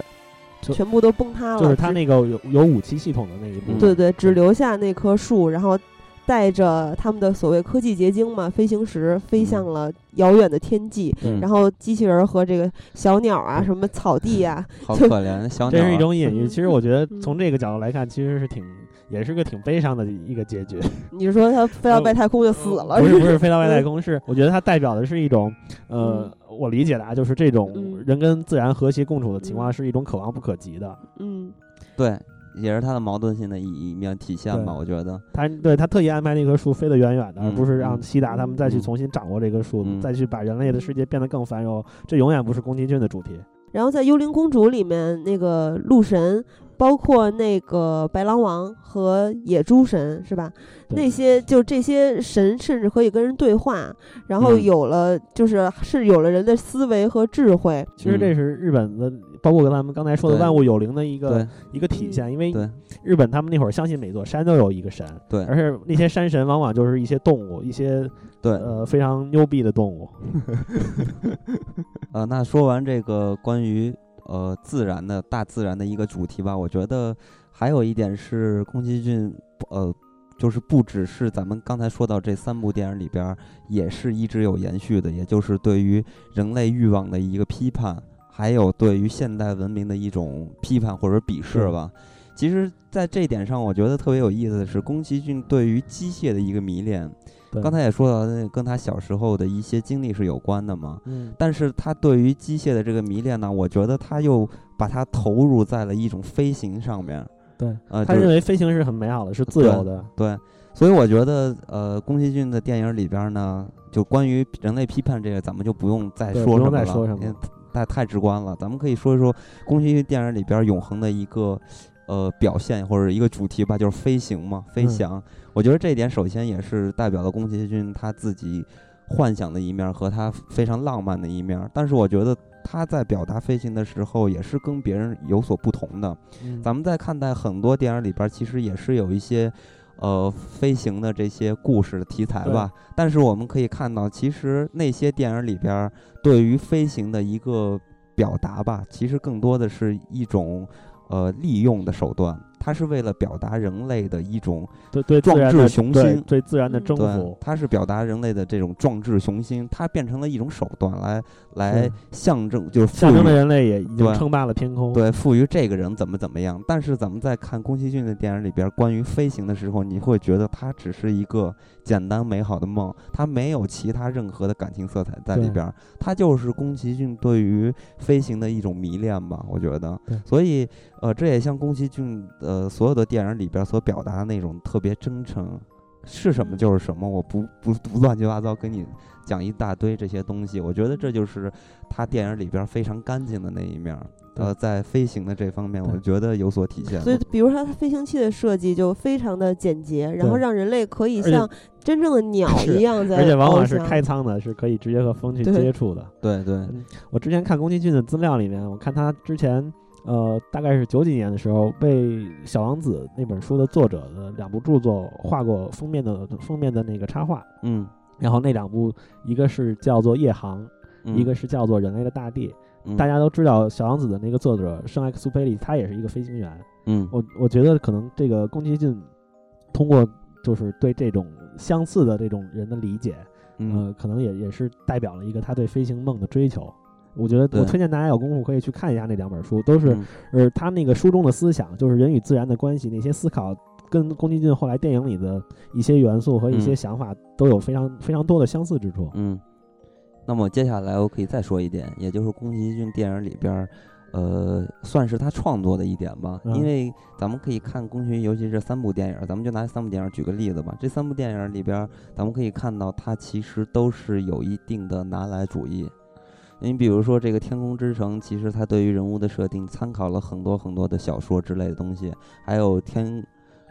全部都崩塌了，就是他那个有有武器系统的那一部分，对对，只留下那棵树，然后带着他们的所谓科技结晶嘛，飞行时飞向了遥远的天际，然后机器人和这个小鸟啊，什么草地呀，好可怜，小鸟，这是一种隐喻。其实我觉得从这个角度来看，其实是挺。也是个挺悲伤的一个结局。你说他飞到外太空就死了？不是不是飞到外太空，是我觉得它代表的是一种，呃，我理解的啊，就是这种人跟自然和谐共处的情况是一种可望不可及的。嗯，对，也是它的矛盾性的一面体现吧？我觉得他对他特意安排那棵树飞得远远的，而不是让西达他们再去重新掌握这棵树，再去把人类的世界变得更繁荣。这永远不是宫崎骏的主题。然后在《幽灵公主》里面，那个鹿神。包括那个白狼王和野猪神是吧？那些就这些神甚至可以跟人对话，然后有了就是是有了人的思维和智慧。其实这是日本的，包括咱们刚才说的万物有灵的一个一个体现。因为日本他们那会儿相信每座山都有一个神，对，而且那些山神往往就是一些动物，一些对呃非常牛逼的动物。呃，那说完这个关于。呃，自然的大自然的一个主题吧。我觉得还有一点是宫崎骏，呃，就是不只是咱们刚才说到这三部电影里边，也是一直有延续的，也就是对于人类欲望的一个批判，还有对于现代文明的一种批判或者鄙视吧。其实，在这点上，我觉得特别有意思的是，宫崎骏对于机械的一个迷恋。刚才也说到，那跟他小时候的一些经历是有关的嘛。嗯。但是他对于机械的这个迷恋呢，我觉得他又把它投入在了一种飞行上面。对，呃，他认为飞行是很美好的，是自由的。对，所以我觉得，呃，宫崎骏的电影里边呢，就关于人类批判这个，咱们就不用再说什么了，因为太太直观了。咱们可以说一说宫崎骏电影里边永恒的一个呃表现或者一个主题吧，就是飞行嘛，飞翔。我觉得这一点首先也是代表了宫崎骏他自己幻想的一面和他非常浪漫的一面。但是我觉得。他在表达飞行的时候，也是跟别人有所不同的。咱们在看待很多电影里边，其实也是有一些，呃，飞行的这些故事的题材吧。但是我们可以看到，其实那些电影里边对于飞行的一个表达吧，其实更多的是一种，呃，利用的手段。它是为了表达人类的一种对对壮志雄心，对自然的征服。它是表达人类的这种壮志雄心，它变成了一种手段来来象征，就是象征的人类也已经称霸了天空。对，赋予这个人怎么怎么样。但是咱们在看宫崎骏的电影里边关于飞行的时候，你会觉得它只是一个简单美好的梦，它没有其他任何的感情色彩在里边。它就是宫崎骏对于飞行的一种迷恋吧，我觉得。所以。呃，这也像宫崎骏呃所有的电影里边所表达的那种特别真诚，是什么就是什么，我不不不乱七八糟跟你讲一大堆这些东西。我觉得这就是他电影里边非常干净的那一面。呃，在飞行的这方面，我觉得有所体现。所以，比如说它飞行器的设计就非常的简洁，然后让人类可以像真正的鸟一样在，而且往往是开舱的，是可以直接和风去接触的。对对，我之前看宫崎骏的资料里面，我看他之前。呃，大概是九几年的时候，被《小王子》那本书的作者的两部著作画过封面的封面的那个插画，嗯，然后那两部一个是叫做《夜航》，一个是叫做《人类的大地》。大家都知道，《小王子》的那个作者圣埃克苏佩里，他也是一个飞行员。嗯，我我觉得可能这个宫崎骏通过就是对这种相似的这种人的理解，呃，可能也也是代表了一个他对飞行梦的追求。我觉得我推荐大家有功夫可以去看一下那两本书，都是，呃，他那个书中的思想，就是人与自然的关系，那些思考跟宫崎骏后来电影里的一些元素和一些想法都有非常非常多的相似之处。嗯，那么接下来我可以再说一点，也就是宫崎骏电影里边，呃，算是他创作的一点吧，因为咱们可以看宫崎骏，尤其是三部电影，咱们就拿三部电影举个例子吧。这三部电影里边，咱们可以看到他其实都是有一定的拿来主义。你比如说这个《天空之城》，其实它对于人物的设定参考了很多很多的小说之类的东西，还有天，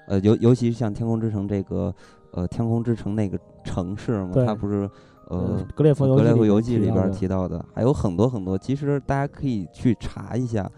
呃，尤尤其是像《天空之城》这个，呃，《天空之城》那个城市嘛，它不是，呃，《格列佛格列佛游记》里边提到的，还有很多很多。其实大家可以去查一下，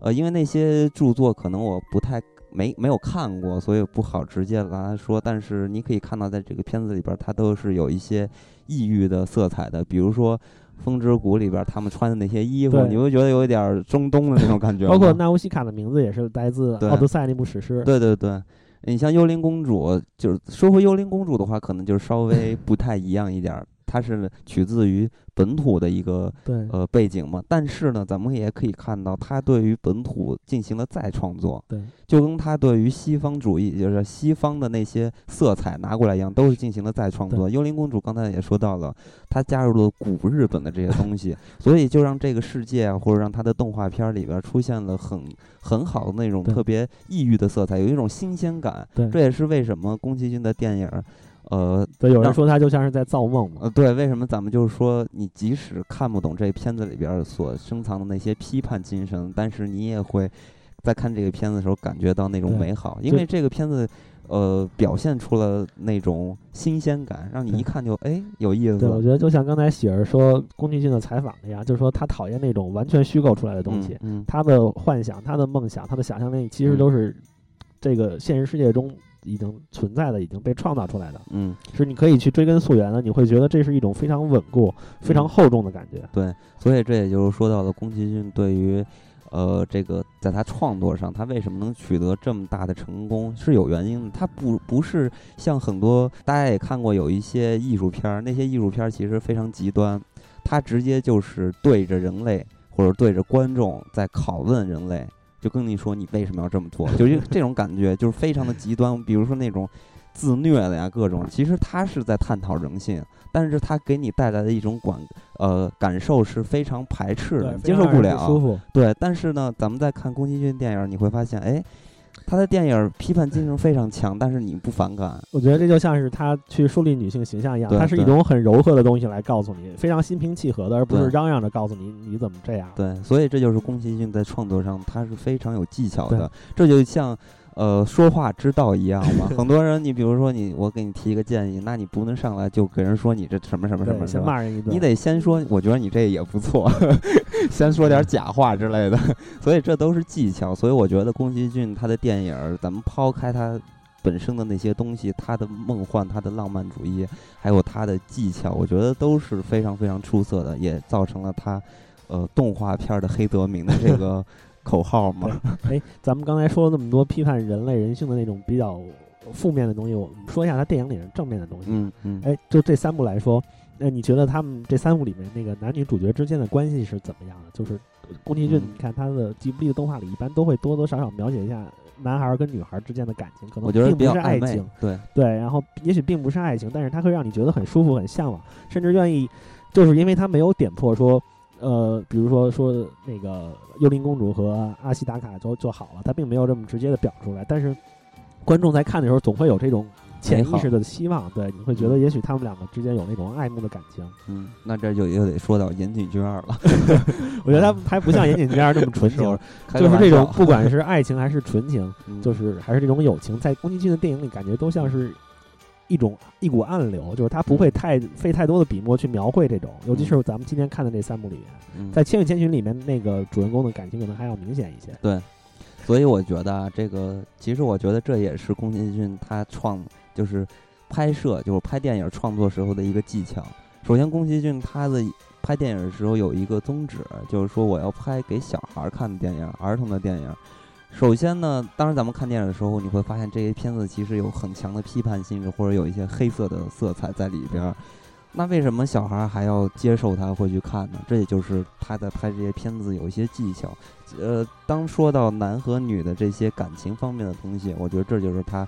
呃，因为那些著作可能我不太没没有看过，所以不好直接来说。但是你可以看到，在这个片子里边，它都是有一些异域的色彩的，比如说。风之谷里边他们穿的那些衣服，你会觉得有一点中东的那种感觉。包括纳乌西卡的名字也是来自《奥德赛》那部史诗。对对对，你像幽灵公主，就是说回幽灵公主的话，可能就是稍微不太一样一点。它是取自于本土的一个呃背景嘛，但是呢，咱们也可以看到，他对于本土进行了再创作，对，就跟他对于西方主义，就是西方的那些色彩拿过来一样，都是进行了再创作。幽灵公主刚才也说到了，他加入了古日本的这些东西，所以就让这个世界啊，或者让他的动画片里边出现了很很好的那种特别异域的色彩，有一种新鲜感。对，这也是为什么宫崎骏的电影。呃，对，有人说他就像是在造梦嘛。呃，对，为什么咱们就是说，你即使看不懂这片子里边所深藏的那些批判精神，但是你也会在看这个片子的时候感觉到那种美好，因为这个片子呃表现出了那种新鲜感，让你一看就哎有意思。对，我觉得就像刚才喜儿说宫崎骏的采访那样，就是说他讨厌那种完全虚构出来的东西，他的幻想、他的梦想、他的想象力其实都是这个现实世界中。已经存在的，已经被创造出来的，嗯，是你可以去追根溯源的，你会觉得这是一种非常稳固、非常厚重的感觉。对，所以这也就是说到了宫崎骏对于，呃，这个在他创作上，他为什么能取得这么大的成功，是有原因的。他不不是像很多大家也看过有一些艺术片儿，那些艺术片儿其实非常极端，他直接就是对着人类或者对着观众在拷问人类。就跟你说，你为什么要这么做？就是这种感觉，就是非常的极端。比如说那种自虐的呀，各种。其实他是在探讨人性，但是他给你带来的一种感呃感受是非常排斥的，接受不了。舒服。对，但是呢，咱们在看宫崎骏电影，你会发现，哎，他的电影批判精神非常强，但是你不反感。我觉得这就像是他去树立女性形象一样，它是一种很柔和的东西来告诉你，非常心平气和的，而不是嚷嚷着告诉你你怎么这样。对，所以这就是宫崎骏在创作上他是非常有技巧的。这就像。呃，说话之道一样嘛。很多人，你比如说你，我给你提一个建议，那你不能上来就给人说你这什么什么什么，先骂人一顿。你得先说，我觉得你这也不错，先说点假话之类的。所以这都是技巧。所以我觉得宫崎骏他的电影，咱们抛开他本身的那些东西，他的梦幻、他的浪漫主义，还有他的技巧，我觉得都是非常非常出色的，也造成了他呃动画片的黑德名的这个。口号嘛，哎，咱们刚才说了那么多批判人类人性的那种比较负面的东西，我们说一下他电影里面正面的东西。嗯嗯，哎，就这三部来说，那你觉得他们这三部里面那个男女主角之间的关系是怎么样的？就是宫崎骏，你看他的吉卜力的动画里一般都会多多少少描写一下男孩跟女孩之间的感情，可能并不是爱情，对对，然后也许并不是爱情，但是它会让你觉得很舒服、很向往，甚至愿意，就是因为他没有点破说。呃，比如说说那个幽灵公主和阿西达卡就就好了，他并没有这么直接的表出来，但是观众在看的时候总会有这种潜意识的希望，对，你会觉得也许他们两个之间有那种爱慕的感情。嗯，那这就又得说到岩井俊二了，我觉得他还不像岩井俊二那么纯情，就是这种不管是爱情还是纯情，就是还是这种友情，在宫崎骏的电影里感觉都像是。一种一股暗流，就是他不会太费太多的笔墨去描绘这种，尤其是咱们今天看的这三部里面，在《千与千寻》里面那个主人公的感情可能还要明显一些。对，所以我觉得啊，这个其实我觉得这也是宫崎骏他创就是拍摄就是拍电影创作时候的一个技巧。首先，宫崎骏他的拍电影的时候有一个宗旨，就是说我要拍给小孩看的电影，儿童的电影。首先呢，当时咱们看电影的时候，你会发现这些片子其实有很强的批判性质，或者有一些黑色的色彩在里边儿。那为什么小孩还要接受它，会去看呢？这也就是他在拍这些片子有一些技巧。呃，当说到男和女的这些感情方面的东西，我觉得这就是他，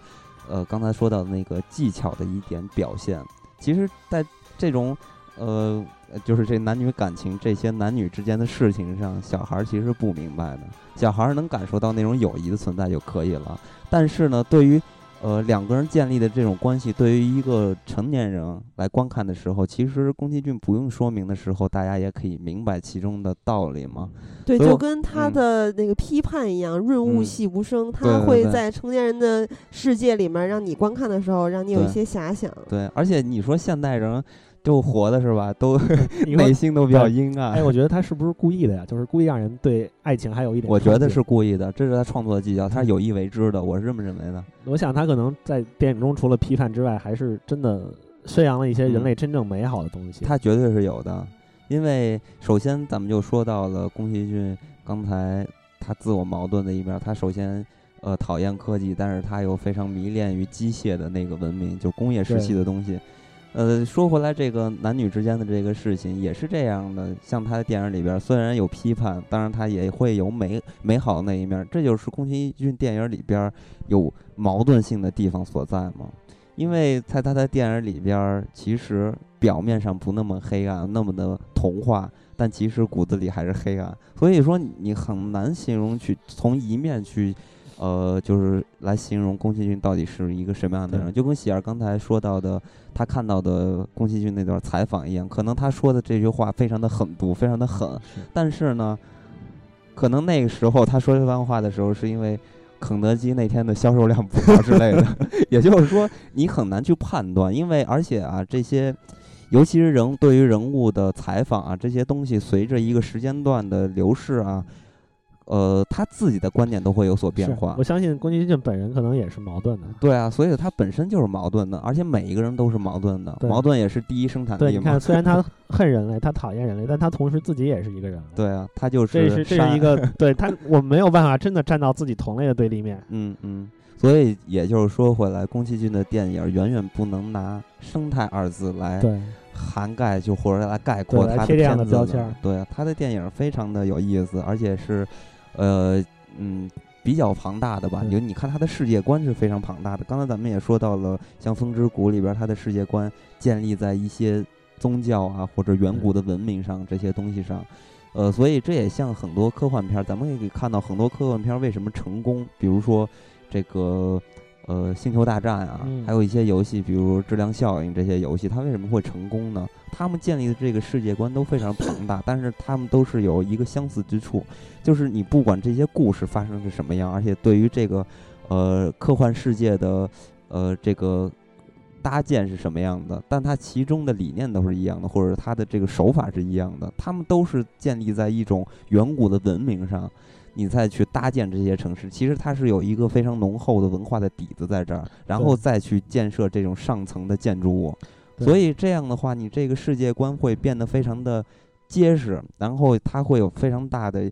呃，刚才说到的那个技巧的一点表现。其实，在这种，呃。就是这男女感情这些男女之间的事情上，小孩其实不明白的。小孩能感受到那种友谊的存在就可以了。但是呢，对于呃两个人建立的这种关系，对于一个成年人来观看的时候，其实宫崎骏不用说明的时候，大家也可以明白其中的道理嘛。对，就跟他的那个批判一样，润物细无声，他会在成年人的世界里面，让你观看的时候，让你有一些遐想。对，而且你说现代人。就活的是吧？都 内心都比较阴暗。哎，我觉得他是不是故意的呀？就是故意让人对爱情还有一点。我觉得是故意的，这是他创作的技巧，他是有意为之的。我是这么认为的。我想他可能在电影中除了批判之外，还是真的宣扬了一些人类真正美好的东西。他绝对是有的，因为首先咱们就说到了宫崎骏刚才他自我矛盾的一面。他首先呃讨厌科技，但是他又非常迷恋于机械的那个文明，就工业时期的东西。呃，说回来，这个男女之间的这个事情也是这样的。像他的电影里边，虽然有批判，当然他也会有美美好的那一面。这就是宫崎骏电影里边有矛盾性的地方所在嘛。因为在他的电影里边，其实表面上不那么黑暗，那么的童话，但其实骨子里还是黑暗。所以说，你很难形容去从一面去。呃，就是来形容宫崎骏到底是一个什么样的人，就跟喜儿刚才说到的，他看到的宫崎骏那段采访一样，可能他说的这句话非常的狠毒，非常的狠，但是呢，可能那个时候他说这番话的时候，是因为肯德基那天的销售量不好之类的，也就是说，你很难去判断，因为而且啊，这些，尤其是人对于人物的采访啊，这些东西随着一个时间段的流逝啊。呃，他自己的观点都会有所变化。我相信宫崎骏本人可能也是矛盾的。对啊，所以他本身就是矛盾的，而且每一个人都是矛盾的。矛盾也是第一生产力嘛。对，你看，虽然他恨人类，他讨厌人类，但他同时自己也是一个人。对啊，他就是。这是这是一个对他，我没有办法真的站到自己同类的对立面。嗯嗯。所以也就是说回来，宫崎骏的电影远远不能拿“生态”二字来涵盖，就或者来概括他的片子。对啊，他的电影非常的有意思，而且是。呃，嗯，比较庞大的吧？就你看他的世界观是非常庞大的。刚才咱们也说到了，像《风之谷》里边，它的世界观建立在一些宗教啊或者远古的文明上这些东西上。呃，所以这也像很多科幻片，咱们也可以看到很多科幻片为什么成功。比如说，这个。呃，星球大战啊，还有一些游戏，比如质量效应这些游戏，它为什么会成功呢？他们建立的这个世界观都非常庞大，但是他们都是有一个相似之处，就是你不管这些故事发生是什么样，而且对于这个呃科幻世界的呃这个搭建是什么样的，但它其中的理念都是一样的，或者它的这个手法是一样的，他们都是建立在一种远古的文明上。你再去搭建这些城市，其实它是有一个非常浓厚的文化的底子在这儿，然后再去建设这种上层的建筑物，所以这样的话，你这个世界观会变得非常的结实，然后它会有非常大的。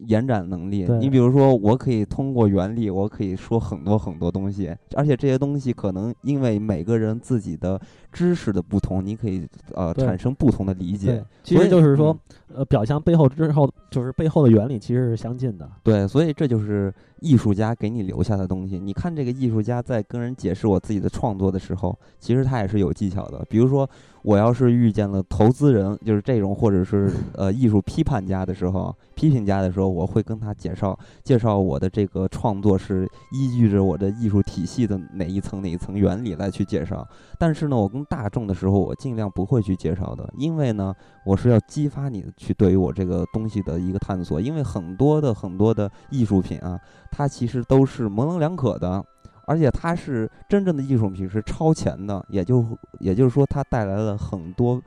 延展能力，你比如说，我可以通过原理，我可以说很多很多东西，而且这些东西可能因为每个人自己的知识的不同，你可以呃产生不同的理解。其实就是说，呃，表象背后之后，就是背后的原理其实是相近的。对，所以这就是艺术家给你留下的东西。你看这个艺术家在跟人解释我自己的创作的时候，其实他也是有技巧的。比如说。我要是遇见了投资人，就是这种，或者是 呃艺术批判家的时候，批评家的时候，我会跟他介绍介绍我的这个创作是依据着我的艺术体系的哪一层哪一层原理来去介绍。但是呢，我跟大众的时候，我尽量不会去介绍的，因为呢，我是要激发你去对于我这个东西的一个探索。因为很多的很多的艺术品啊，它其实都是模棱两可的。而且它是真正的艺术品，是超前的，也就也就是说，它带来了很多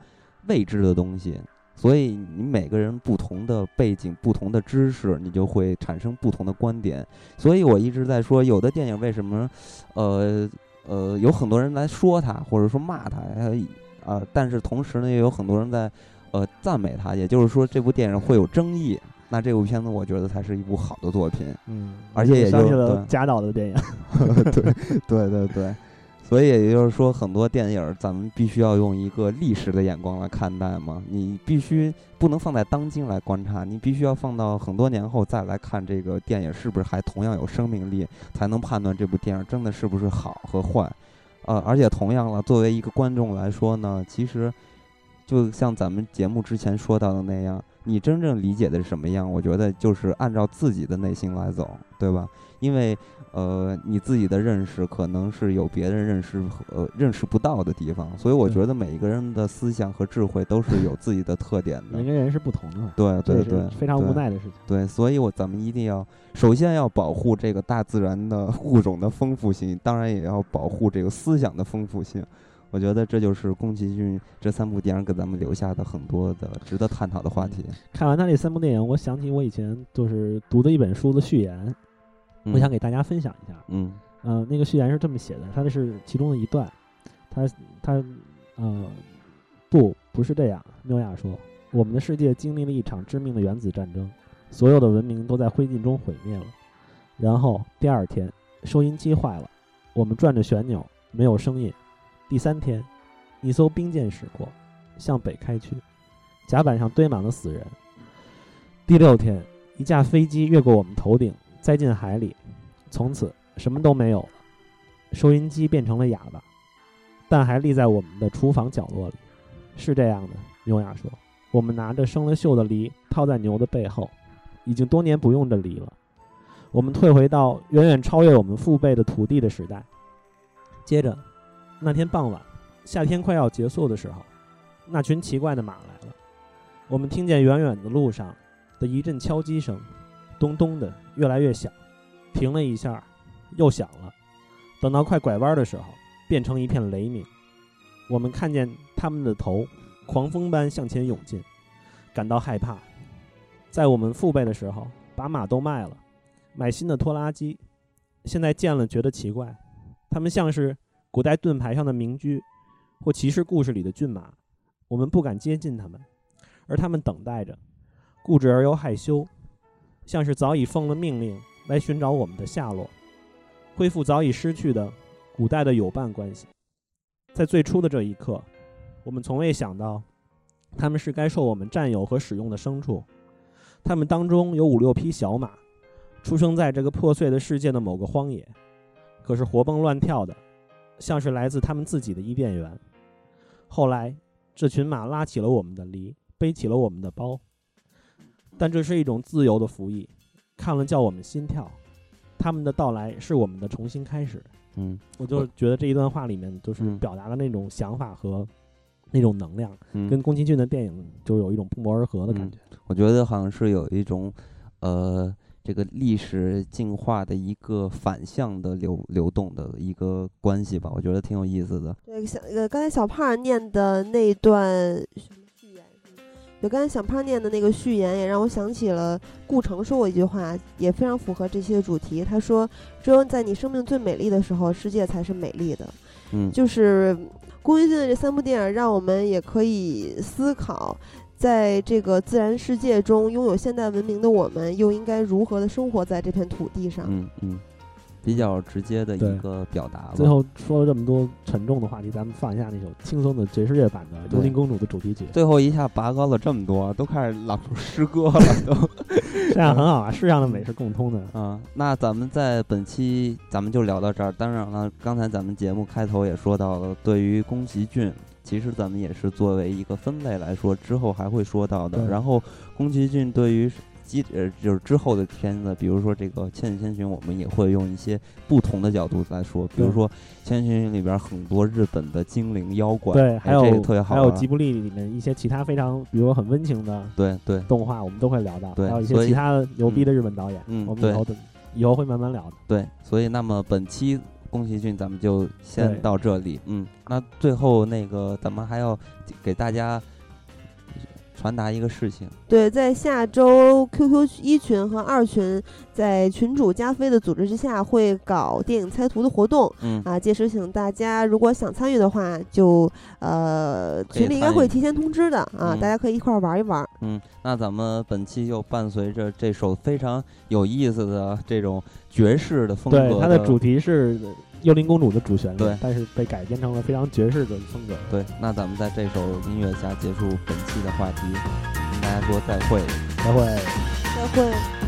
未知的东西。所以你每个人不同的背景、不同的知识，你就会产生不同的观点。所以我一直在说，有的电影为什么，呃呃，有很多人来说他，或者说骂他，啊，但是同时呢，也有很多人在呃赞美他。也就是说，这部电影会有争议。那这部片子我觉得才是一部好的作品，嗯，而且也就是贾导的电影，对对对对，所以也就是说，很多电影咱们必须要用一个历史的眼光来看待嘛，你必须不能放在当今来观察，你必须要放到很多年后再来看这个电影是不是还同样有生命力，才能判断这部电影真的是不是好和坏，呃，而且同样了，作为一个观众来说呢，其实就像咱们节目之前说到的那样。你真正理解的是什么样？我觉得就是按照自己的内心来走，对吧？因为，呃，你自己的认识可能是有别人认识呃认识不到的地方，所以我觉得每一个人的思想和智慧都是有自己的特点的。每个人是不同的，对对对，非常无奈的事情。对，所以我咱们一定要首先要保护这个大自然的物种的丰富性，当然也要保护这个思想的丰富性。我觉得这就是宫崎骏这三部电影给咱们留下的很多的值得探讨的话题。看完他这三部电影，我想起我以前就是读的一本书的序言，我想给大家分享一下。嗯，呃，那个序言是这么写的，它的是其中的一段，它它呃，不，不是这样。缪亚说，我们的世界经历了一场致命的原子战争，所有的文明都在灰烬中毁灭了。然后第二天，收音机坏了，我们转着旋钮，没有声音。第三天，一艘兵舰驶过，向北开去，甲板上堆满了死人。第六天，一架飞机越过我们头顶，栽进海里，从此什么都没有了。收音机变成了哑巴，但还立在我们的厨房角落里。是这样的，牛雅说：“我们拿着生了锈的犁套在牛的背后，已经多年不用这犁了。我们退回到远远超越我们父辈的土地的时代。”接着。那天傍晚，夏天快要结束的时候，那群奇怪的马来了。我们听见远远的路上的一阵敲击声，咚咚的，越来越响，停了一下，又响了。等到快拐弯的时候，变成一片雷鸣。我们看见他们的头狂风般向前涌进，感到害怕。在我们父辈的时候，把马都卖了，买新的拖拉机。现在见了觉得奇怪，他们像是……古代盾牌上的名驹，或骑士故事里的骏马，我们不敢接近他们，而他们等待着，固执而又害羞，像是早已奉了命令来寻找我们的下落，恢复早已失去的古代的友伴关系。在最初的这一刻，我们从未想到，他们是该受我们占有和使用的牲畜。他们当中有五六匹小马，出生在这个破碎的世界的某个荒野，可是活蹦乱跳的。像是来自他们自己的伊甸园。后来，这群马拉起了我们的犁，背起了我们的包。但这是一种自由的服役，看了叫我们心跳。他们的到来是我们的重新开始。嗯，我就觉得这一段话里面就是表达的那种想法和那种能量，跟宫崎骏的电影就有一种不谋而合的感觉。我觉得好像是有一种呃。这个历史进化的一个反向的流流动的一个关系吧，我觉得挺有意思的。对，小呃，刚才小胖念的那段就刚才小胖念的那个序言，也让我想起了顾城说过一句话，也非常符合这期的主题。他说：“只有在你生命最美丽的时候，世界才是美丽的。”嗯，就是宫崎骏的这三部电影，让我们也可以思考。在这个自然世界中拥有现代文明的我们，又应该如何的生活在这片土地上？嗯嗯，比较直接的一个表达。最后说了这么多沉重的话题，咱们放一下那首轻松的爵士乐版的《幽灵公主》的主题曲。最后一下拔高了这么多，都开始朗出诗歌了，都 这样很好啊！世上的美是共通的啊。那咱们在本期咱们就聊到这儿。当然了，刚才咱们节目开头也说到了，对于宫崎骏。其实咱们也是作为一个分类来说，之后还会说到的。然后，宫崎骏对于基呃就是之后的片子，比如说这个《千与千寻》，我们也会用一些不同的角度来说。比如说《千与千寻》里边很多日本的精灵妖怪，对，还有特别好。还有吉卜力里面一些其他非常，比如说很温情的对对动画，我们都会聊到。对，还有一些其他牛逼的日本导演，嗯，我们以后的以后会慢慢聊的。对，所以那么本期。宫崎骏，咱们就先到这里。嗯，那最后那个，咱们还要给大家传达一个事情。对，在下周 QQ 一群和二群，在群主加菲的组织之下，会搞电影猜图的活动。嗯啊，届时请大家如果想参与的话，就呃群里应该会提前通知的啊，大家可以一块玩一玩。嗯，那咱们本期就伴随着这首非常有意思的这种爵士的风格。对，它的主题是《幽灵公主》的主旋律，对，但是被改编成了非常爵士的风格。对，那咱们在这首音乐下结束本期的话题。跟大家说再会，再会，再会。